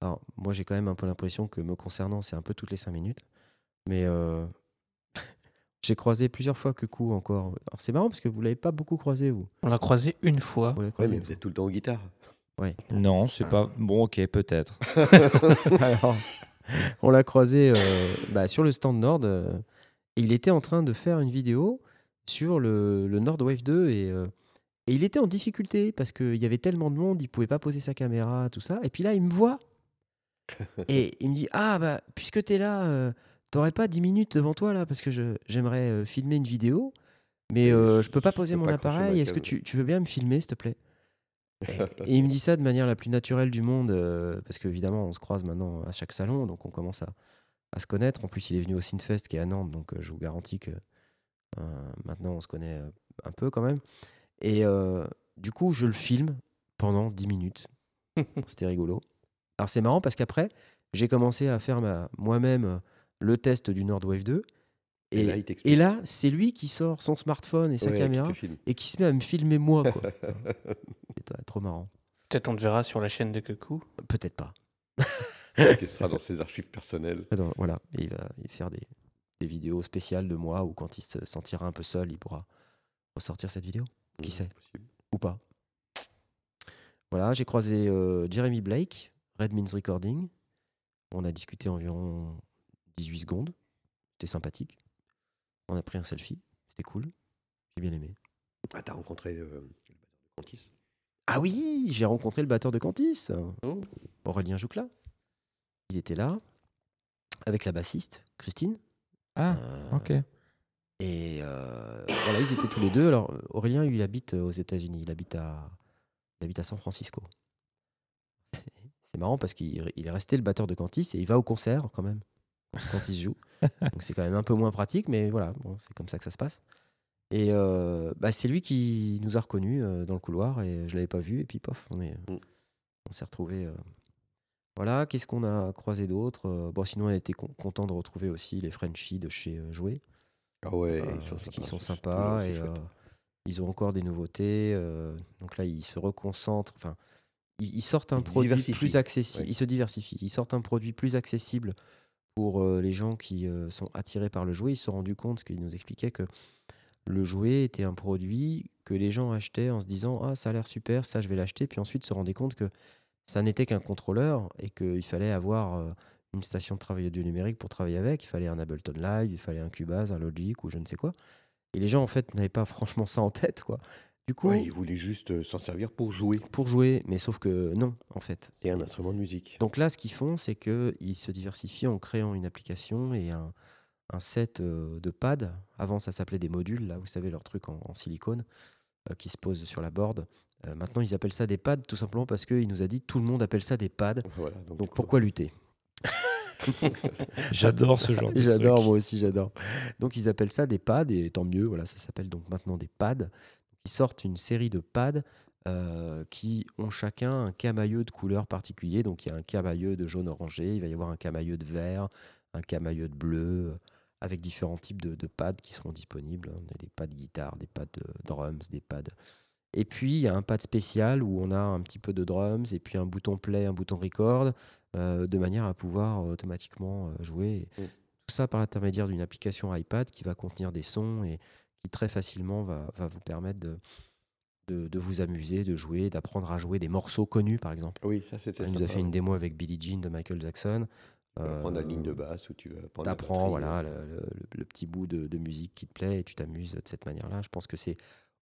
Alors, moi, j'ai quand même un peu l'impression que me concernant, c'est un peu toutes les 5 minutes. Mais euh, [laughs] j'ai croisé plusieurs fois que coup encore. Alors, c'est marrant parce que vous l'avez pas beaucoup croisé, vous. On l'a croisé une fois. Vous l'avez Ouais, croisé, mais vous êtes tout le temps en guitare. Non, c'est pas. Bon, ok, peut-être. [laughs] Alors, on l'a croisé euh, bah, sur le stand Nord. euh, et il était en train de faire une vidéo sur le, le Nord Wave 2. Et, euh, et il était en difficulté parce qu'il y avait tellement de monde, il pouvait pas poser sa caméra, tout ça. Et puis là, il me voit. [laughs] Et il me dit Ah, bah, puisque tu es là, euh, t'aurais pas 10 minutes devant toi là Parce que je- j'aimerais euh, filmer une vidéo. Mais euh, je- peux pas poser peux mon pas appareil. Est-ce que tu, tu veux bien me filmer, s'il te plaît? Et, et il me dit ça de manière la plus naturelle du monde, euh, parce qu'évidemment, on se croise maintenant à chaque salon, donc on commence à, à se connaître. En plus, il est venu au Synfest qui est à Nantes, donc euh, je vous garantis que euh, maintenant, on se connaît euh, un peu quand même. Et du coup, je le filme pendant 10 minutes. [laughs] C'était rigolo. Alors, c'est marrant parce qu'après, j'ai commencé à faire moi-même le test du Nordwave 2. Et, Et, là, et c'est lui qui sort son smartphone et sa Ouais, caméra et qui se met à me filmer moi. quoi. [laughs] C'était trop marrant. Peut-être on te verra sur la chaîne de Kekou. Peut-être pas. qui sera dans ses archives personnelles. Attends, voilà, Et il va faire des, des vidéos spéciales de moi où quand il se sentira un peu seul, il pourra ressortir cette vidéo. Qui Mm, sait possible. Ou pas. Voilà, j'ai croisé euh, Jeremy Blake, Red Means Recording. On a discuté environ 18 secondes. C'était sympathique. On a pris un selfie. C'était cool. J'ai bien aimé. Ah, t'as rencontré euh, le batteur de Cantis? Ah oui, j'ai rencontré le batteur de Cantis, Oh. Aurélien Joucla. Il était là, avec la bassiste, Christine. Ah, Euh, ok. Et euh, voilà, ils étaient tous les deux. Alors, Aurélien, lui, il habite aux États-Unis. Il habite à, il habite à San Francisco. C'est- C'est marrant parce qu'il il est resté le batteur de Cantis et il va au concert quand même quand il se joue. [laughs] Donc c'est quand même un peu moins pratique, mais voilà, bon, c'est comme ça que ça se passe. Et euh, bah, c'est lui qui nous a reconnus euh, dans le couloir et je l'avais pas vu. Et puis, pof, on est, Mm. on s'est retrouvés. euh. Voilà, qu'est-ce qu'on a croisé d'autre Bon, sinon, on a été con- content de retrouver aussi les Frenchies de chez Jouet. Ah ouais, Euh, ils sont qui sympas. sont c'est- sympas et euh, ils ont encore des nouveautés. euh, donc là, ils se reconcentrent. Enfin, ils, ils sortent un Ils produit plus accessible. ouais. Ils se diversifient. Ils sortent un produit plus accessible pour euh, les gens qui euh, sont attirés par le jouet. Ils se sont rendus compte, ce qu'ils nous expliquaient, que le jouet était un produit que les gens achetaient en se disant ah ça a l'air super, ça je vais l'acheter. Puis ensuite se rendaient compte que ça n'était qu'un contrôleur et qu'il fallait avoir euh, une station de travail audio numérique pour travailler avec. Il fallait un Ableton Live, il fallait un Cubase, un Logic ou je ne sais quoi. Et les gens, en fait, n'avaient pas [laughs] franchement ça en tête, quoi. Du coup, Ouais, ils voulaient juste euh, s'en servir pour jouer. pour jouer, mais sauf que non, en fait. Et un instrument de musique. Donc là, ce qu'ils font, c'est qu'ils se diversifient en créant une application et un, un set euh, de pads. Avant, ça s'appelait des modules, là, vous savez, leur truc en, en silicone euh, qui se pose sur la board. Euh, maintenant, ils appellent ça des pads tout simplement parce qu'il nous a dit tout le monde appelle ça des pads. Voilà, donc, Donc pourquoi lutter? [laughs] J'adore ce genre de J'adore, moi aussi, j'adore. Donc, ils appellent ça des pads, et tant mieux, voilà, ça s'appelle donc maintenant des pads. Ils sortent une série de pads euh, qui ont chacun un camailleux de couleur particulier. Donc, il y a un camailleux de jaune orangé, il va y avoir un camailleux de vert, un camailleux de bleu, euh, avec différents types de, de pads qui seront disponibles. On a des pads guitare, des pads de drums, des pads. Et puis, il y a un pad spécial où on a un petit peu de drums, et puis un bouton play, un bouton record, euh, de manière à pouvoir euh, automatiquement euh, jouer. Mm. Tout ça par l'intermédiaire d'une application iPad qui va contenir des sons et qui très facilement va, va vous permettre de, de, de vous amuser, de jouer, d'apprendre à jouer des morceaux connus, par exemple. Oui, ça c'était Il nous a fait une démo avec Billie Jean de Michael Jackson. Tu vas prendre la ligne de Euh, basse où tu vas prendre T'apprends voilà, le, le- le petit bout de, de musique qui te plaît et tu t'amuses de cette manière-là. Je pense que c'est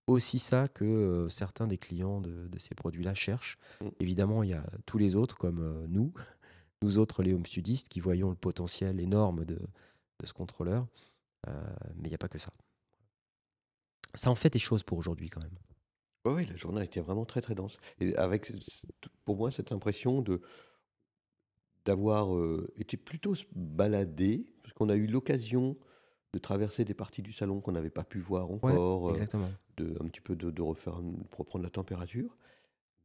aussi ça que euh, certains des clients de, de ces produits-là cherchent. Mm. Évidemment, il y a tous les autres, comme euh, nous, [laughs] nous autres, les home studistes, qui voyons le potentiel énorme de, de ce contrôleur. Euh, mais il n'y a pas que ça. Ça en fait des choses pour aujourd'hui quand même. Ouais, la journée a été vraiment très très dense. Et avec, pour moi, cette impression de d'avoir euh, été plutôt baladé, parce qu'on a eu l'occasion de traverser des parties du salon qu'on n'avait pas pu voir Ouais, encore, euh, exactement. de, un petit peu de, de refaire un- pour prendre la température.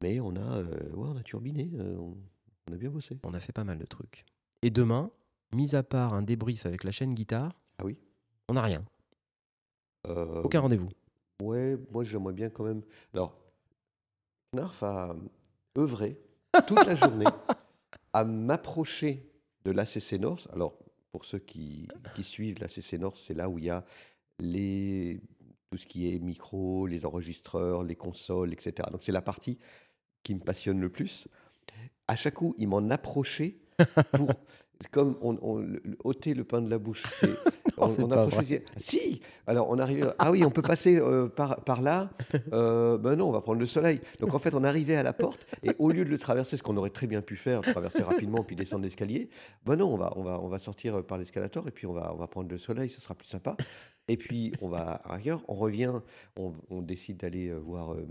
Mais on a, euh, ouais, on a turbiné, on, on a bien bossé. On a fait pas mal de trucs. Et demain, mis à part un débrief avec la chaîne guitare, Ah oui on n'a rien. Aucun rendez-vous. Ouais, moi j'aimerais bien quand même. Alors, Knarf a œuvré toute la journée à m'approcher de l'ACC North. Alors, pour ceux qui, qui suivent l'ACC North, c'est là où il y a les, tout ce qui est micro, les enregistreurs, les consoles, etc. Donc, c'est la partie qui me passionne le plus. À chaque coup, il m'en approchait pour. [laughs] Comme on, on- le- le- ôter le pain de la bouche. c'est- [laughs] on, on disait, Si Alors, on arrivait. Ah oui, on peut passer euh, par, par là. [laughs] Euh, ben non, on va prendre le soleil. Donc, en fait, on arrivait à la porte et au lieu de le traverser, ce qu'on aurait très bien pu faire, traverser rapidement puis descendre l'escalier, ben non, on va, on va, on va sortir par l'escalator et puis on va, on va prendre le soleil, ce sera plus sympa. Et puis, on va ailleurs, on revient, on, décide d'aller euh, voir euh,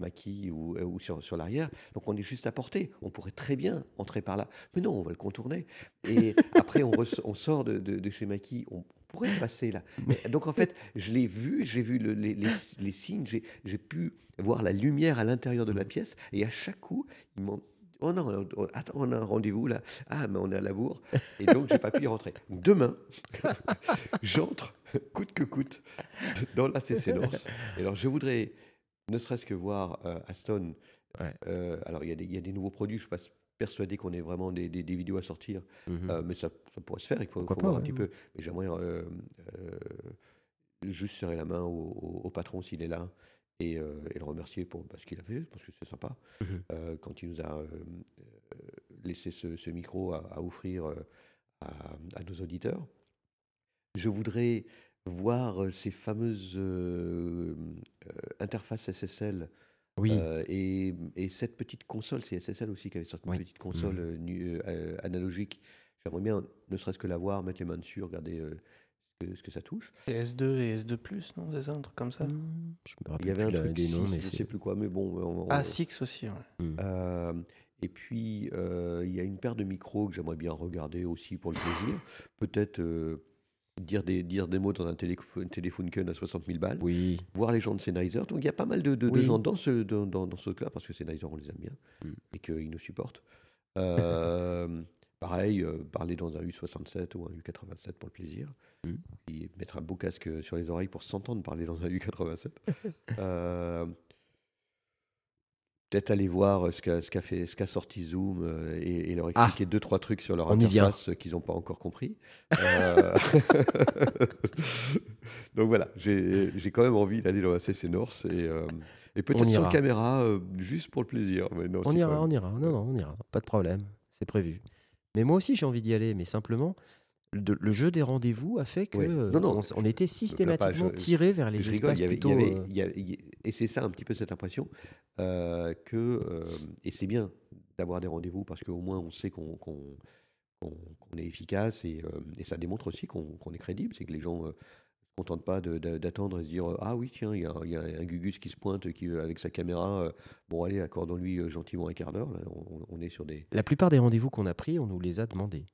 ou, euh, ou sur, sur l'arrière. Donc, on est juste à portée. On pourrait très bien entrer par là. Mais non, on va le contourner. Et après, on, sort de, chez Maki, on pourrait passer là. Donc en fait, je l'ai vu, j'ai vu le- les, les- signes, j'ai pu voir la lumière à l'intérieur de la pièce, et à chaque coup, m'ont Oh non, on- attends, on a un rendez-vous là. Ah, mais on est à la bourre. Et donc, j'ai pas pu y rentrer. Demain, [laughs] j'entre, coûte que coûte, dans la North. Et alors, je voudrais, ne serait-ce que voir euh, Aston. Ouais. euh, alors, il y, a des- il y a des nouveaux produits. Je suis pas persuadé qu'on ait vraiment des, des- des vidéos à sortir. Mhm. Euh, mais ça, ça pourrait se faire, il faut, faut pas, voir un petit peu. Mais j'aimerais juste serrer la main au, au- au patron s'il est là et, euh, et le remercier pour bah, ce qu'il a fait, parce que c'est sympa. Mhm. Euh, quand il nous a euh, laissé ce, ce micro à, à offrir à, à nos auditeurs. Je voudrais voir ces fameuses interfaces SSL Oui, et, et cette petite console, c'est SSL aussi qui avait sorti Oui. une petite console euh, analogique. J'aimerais bien, ne serait-ce que la voir, mettre les mains dessus, regarder ce, que, ça touche. C'est S2 et S2, non C'est ça, un truc comme ça Hmm, je me Il y avait un truc, des noms, mais je c'est. sais plus quoi, mais bon. on- on- Ah, Six aussi, ouais. Hmm. euh, et puis, euh, il y a une paire de micros que j'aimerais bien regarder aussi pour le plaisir. Peut-être euh, dire, des, dire des mots dans un téléphone, téléphone Kun à 60 000 balles. Oui, Voir les gens de Sennheiser. Donc, il y a pas mal de, de- de gens dans ce, dans, dans, dans ce cas parce que Sennheiser, on les aime bien Mm. et qu'ils nous supportent. Euh, [laughs] pareil, euh, parler dans un U67 ou un U87 pour le plaisir. Mm. Puis mettre un beau casque sur les oreilles pour s'entendre parler dans un U87. [laughs] Euh, Peut-être aller voir ce qu'a ce qu'a fait, ce qu'a sorti Zoom euh, et, et leur Ah. expliquer deux trois trucs sur leur On interface euh, qu'ils n'ont pas encore compris. Euh, [laughs] Donc voilà, j'ai quand même envie d'aller dans la CC North et, euh, et peut-être sans caméra, juste pour le plaisir. Mais non, on ira, on ira. Non, non, on ira. Pas de problème. C'est prévu. Mais moi aussi, j'ai envie d'y aller. Mais simplement, le, le jeu des rendez-vous a fait que euh, Non, non. on, était systématiquement je- tiré vers les rigole, espaces il y avait- il y plutôt. avait- euh, y a- et c'est ça un petit peu cette impression euh, que, euh, et c'est bien d'avoir des rendez-vous parce qu'au moins on sait qu'on est efficace et, euh, et ça démontre aussi qu'on est crédible, c'est que les gens ne se contentent pas d'attendre et se dire euh, ah oui tiens il y a, un Gugus qui se pointe qui, euh, avec sa caméra, euh, bon allez accordons-lui euh, gentiment un quart d'heure, on, on est sur des... La plupart des rendez-vous qu'on a pris, on nous les a demandés.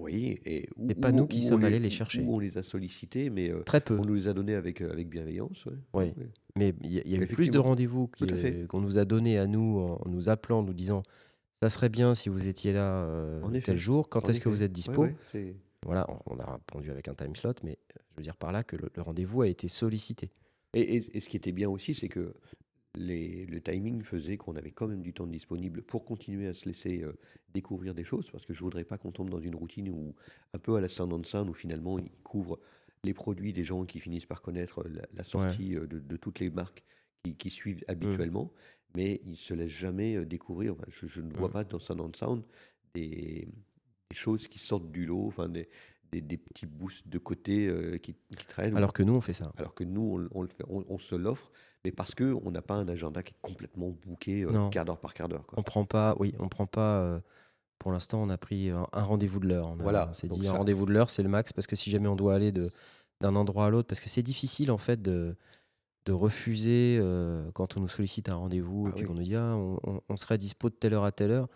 Oui, et où- pas nous qui sommes allés les chercher. on les a sollicités, mais euh, Très peu. on nous les a donnés avec, euh, avec bienveillance. ouais. Oui. Mais il y, y a eu plus de rendez-vous qu'on nous a donné à nous en nous appelant, nous disant ça serait bien si vous étiez là euh, En effet. tel jour. Quand est-ce que vous êtes dispo? ouais, Voilà, on, on a répondu avec un time slot, mais je veux dire par là que le, le rendez-vous a été sollicité. Et, et- et ce qui était bien aussi, c'est que les- le timing faisait qu'on avait quand même du temps disponible pour continuer à se laisser euh, découvrir des choses, parce que je voudrais pas qu'on tombe dans une routine où, un peu à la Sound on Sound, où finalement ils couvrent les produits des gens qui finissent par connaître la, la sortie euh, de, de toutes les marques qui, qui suivent habituellement, mais ils se laissent jamais euh, découvrir. Enfin, je, je ne vois Mm. pas dans on Sound des, des choses qui sortent du lot, enfin des, des- des petits boosts de côté euh, qui, qui traînent. Alors que nous, on fait ça. alors que nous, on, on le fait- on- on se l'offre, mais parce qu'on n'a pas un agenda qui est complètement booké euh, quart d'heure par quart d'heure. On prend pas, oui, on prend pas. euh, pour l'instant, on a pris un, un rendez-vous de l'heure. On Voilà, On s'est dit un rendez-vous de l'heure, c'est le max, parce que si jamais on doit aller de, d'un endroit à l'autre, parce que c'est difficile en fait de, de refuser quand on nous sollicite un rendez-vous Ah et oui. qu'on nous dit ah, on, on- on serait dispo de telle heure à telle heure.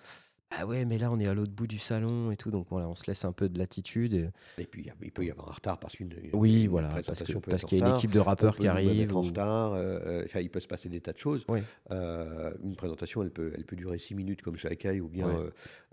Ah ouais, mais là on est à l'autre bout du salon et tout, donc voilà, on se laisse un peu de latitude. et- puis, il peut y avoir un retard parce qu'une une- Oui, une voilà, parce qu'il y a une équipe de rappeurs qui arrive. en retard. euh, euh, enfin, il peut se passer des tas de choses. Oui. Euh, une présentation, elle peut, elle peut durer 6 minutes comme chez Akai ou bien Ouais. euh,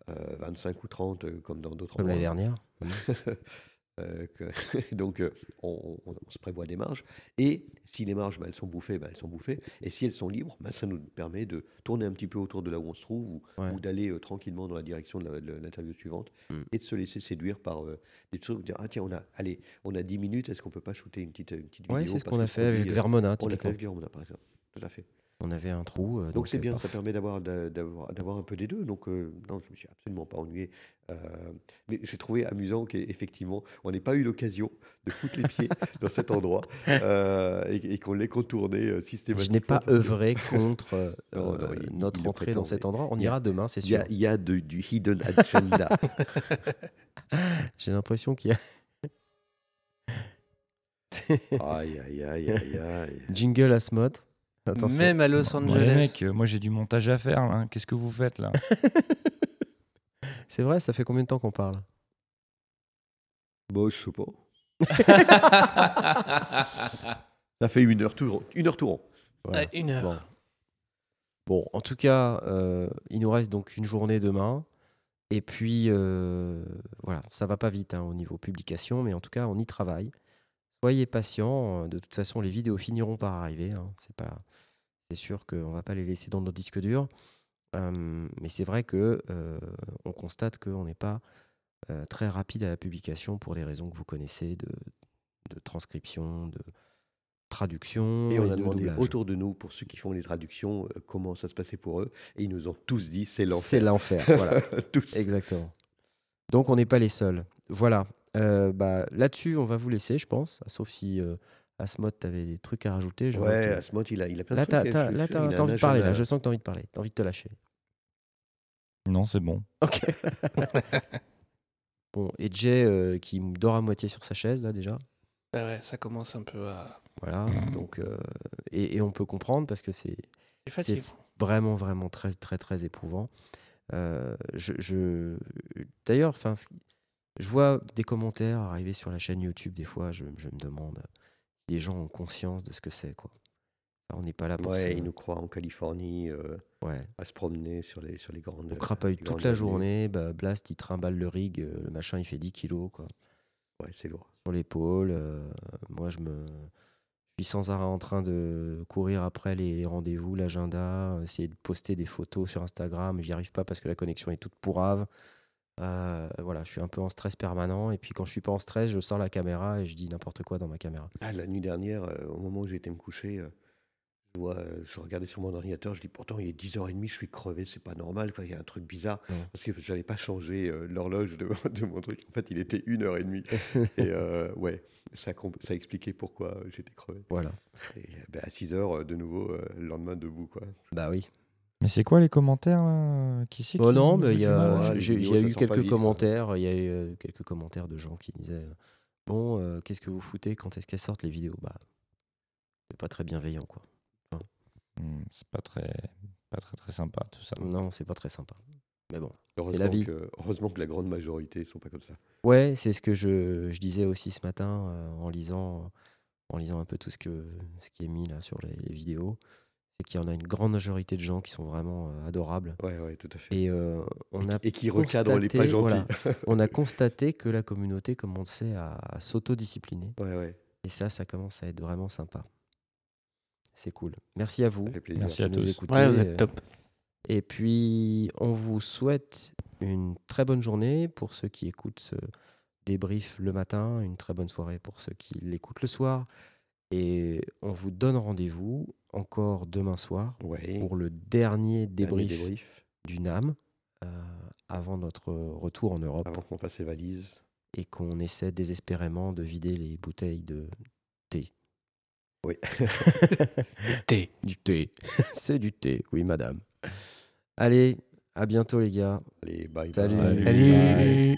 euh, 25 ou 30 euh, comme dans d'autres Comme l'année dernière. [laughs] Euh, que- [laughs] donc, euh, on, on- on se prévoit des marges. Et si les marges, bah, elles sont bouffées, bah, elles sont bouffées. Et si elles sont libres, bah, ça nous permet de tourner un petit peu autour de là où on se trouve ou, Ouais. ou d'aller euh, tranquillement dans la direction de l'interview suivante Mm. et de se laisser séduire par euh, des trucs. Dire, ah tiens, on a, allez, on a 10 minutes, est-ce qu'on peut pas shooter une petite, une petite Ouais, vidéo c'est ce qu'on a fait avec Vermona. On l'a fait typiquement. avec Guillaume, par exemple. Tout à fait. On avait un trou. euh, Donc c'est bien, paf. ça permet d'avoir d'a- d'avoir d'avoir un peu des deux. Donc euh, non, je me suis absolument pas ennuyé. Euh, mais j'ai trouvé amusant qu'effectivement, on n'ait pas eu l'occasion de foutre les pieds [laughs] dans cet endroit euh, et, et qu'on l'ait contourné euh, Je systématiquement. n'ai pas œuvré contre [laughs] Non, non, il- il notre entrée dans cet endroit. On a- ira demain, c'est Il y sûr. a, il y a de- du hidden agenda. [laughs] J'ai l'impression qu'il y a. aïe, aïe, aïe, aïe, aïe. Jingle à Smot. Attention. Même à Los Angeles. les mecs, euh, moi j'ai du montage à faire. là. Qu'est-ce que vous faites là? [laughs] C'est vrai, ça fait combien de temps qu'on parle? Bon, je sais pas. [laughs] Ça fait une heure tout rond. Une heure tout rond. Voilà. Ouais, une heure. Bon. Bon, en tout cas, euh, il nous reste donc une journée demain. Et puis, euh, voilà, ça va pas vite hein, au niveau publication, mais en tout cas, on y travaille. Soyez patients. De toute façon, les vidéos finiront par arriver. hein. C'est pas, c'est sûr qu'on va pas les laisser dans nos disques durs. Euh, mais c'est vrai que euh, on constate qu'on n'est pas euh, très rapide à la publication pour les raisons que vous connaissez de, de transcription, de traduction Et on et a de demandé doublage. autour de nous, pour ceux qui font les traductions, euh, comment ça se passait pour eux. Et ils nous ont tous dit c'est C'est l'enfer. l'enfer. voilà. [laughs] tous. Exactement. Donc on n'est pas les seuls. Voilà. Euh, bah, Là-dessus, on va vous laisser, je pense. Sauf si euh, Asmod, tu avais des trucs à rajouter. je Ouais, que- Asmod, il a, il a plein Là, de t'as trucs. t'as- là, sûr, t'as- t'as envie de parler. Là. Je sens que tu as envie de parler. Tu envie de te lâcher. Non, c'est bon. Ok. [laughs] bon, et Jay euh, qui dort à moitié sur sa chaise, là, déjà. Bah ouais, ça commence un peu à. Voilà. Donc, euh, et, et on peut comprendre parce que c'est C'est vraiment, vraiment très, très, très éprouvant. Euh, je, je- D'ailleurs, enfin, je vois des commentaires arriver sur la chaîne YouTube des fois. Je, je me demande si les gens ont conscience de ce que c'est, quoi. On n'est pas là pour Ouais, se- ils nous croient en Californie, euh, ouais. à se promener sur les, sur les grandes. On crapaille toute la journée. Bah, Blast, il trimballe le rig. euh, Le machin, il fait 10 kilos, quoi. Ouais, c'est lourd. sur l'épaule. euh, moi, je me je suis sans arrêt en train de courir après les, les rendez-vous, l'agenda, essayer de poster des photos sur Instagram. J'y arrive pas parce que la connexion est toute pourrave. Euh, voilà, je suis un peu en stress permanent. Et puis quand je suis pas en stress, je sors la caméra et je dis n'importe quoi dans ma caméra. Ah, la nuit dernière, euh, au moment où j'étais me coucher, euh, je, vois, je regardais sur mon ordinateur, je dis pourtant il est 10h30, je suis crevé, c'est pas normal, quoi, il y a un truc bizarre. Ouais. Parce que j'avais pas changé l'horloge de, de mon truc. En fait, il était 1h30. Et [laughs] ouais, ça, expliquait pourquoi j'étais crevé. Voilà. Et ben, à 6h, de nouveau, le lendemain debout. Quoi. Bah oui. Mais c'est quoi les commentaires là Qui c'est Oh qui- non, mais il y a, il y eu quelques commentaires. Il y a eu euh, quelques commentaires de gens qui disaient euh, Bon, euh, qu'est-ce que vous foutez Quand est-ce qu'elles sortent les vidéos? Bah, c'est pas très bienveillant, quoi. Hmm, C'est pas très, pas très très sympa tout ça. Non, c'est pas très sympa. Mais bon. Heureusement, la vie. Que, heureusement que la grande majorité sont pas comme ça. Ouais, c'est ce que je, je disais aussi ce matin euh, en lisant en lisant un peu tout ce que ce qui est mis là sur les, les vidéos, c'est qu'il y en a une grande majorité de gens qui sont vraiment euh, adorables Ouais, ouais, tout à fait. et euh, on a Et qui recadrent les pas constaté, gentils. voilà. [laughs] on a constaté que la communauté commençait à, à s'autodiscipliner ouais, ouais, et ça ça commence à être vraiment sympa. C'est cool. Merci à vous. Merci à tous. écouter. Ouais, vous êtes top. Et puis, on vous souhaite une très bonne journée pour ceux qui écoutent ce débrief le matin, une très bonne soirée pour ceux qui l'écoutent le soir. Et on vous donne rendez-vous encore demain soir Ouais, pour le dernier dernier débrief, du NAM euh, avant notre retour en Europe avant qu'on fasse les valises. et qu'on essaie désespérément de vider les bouteilles de thé. Oui. [laughs] Thé. Du thé. [laughs] C'est du thé, oui, madame. Allez, à bientôt, les gars. Allez, bye Salut. bye.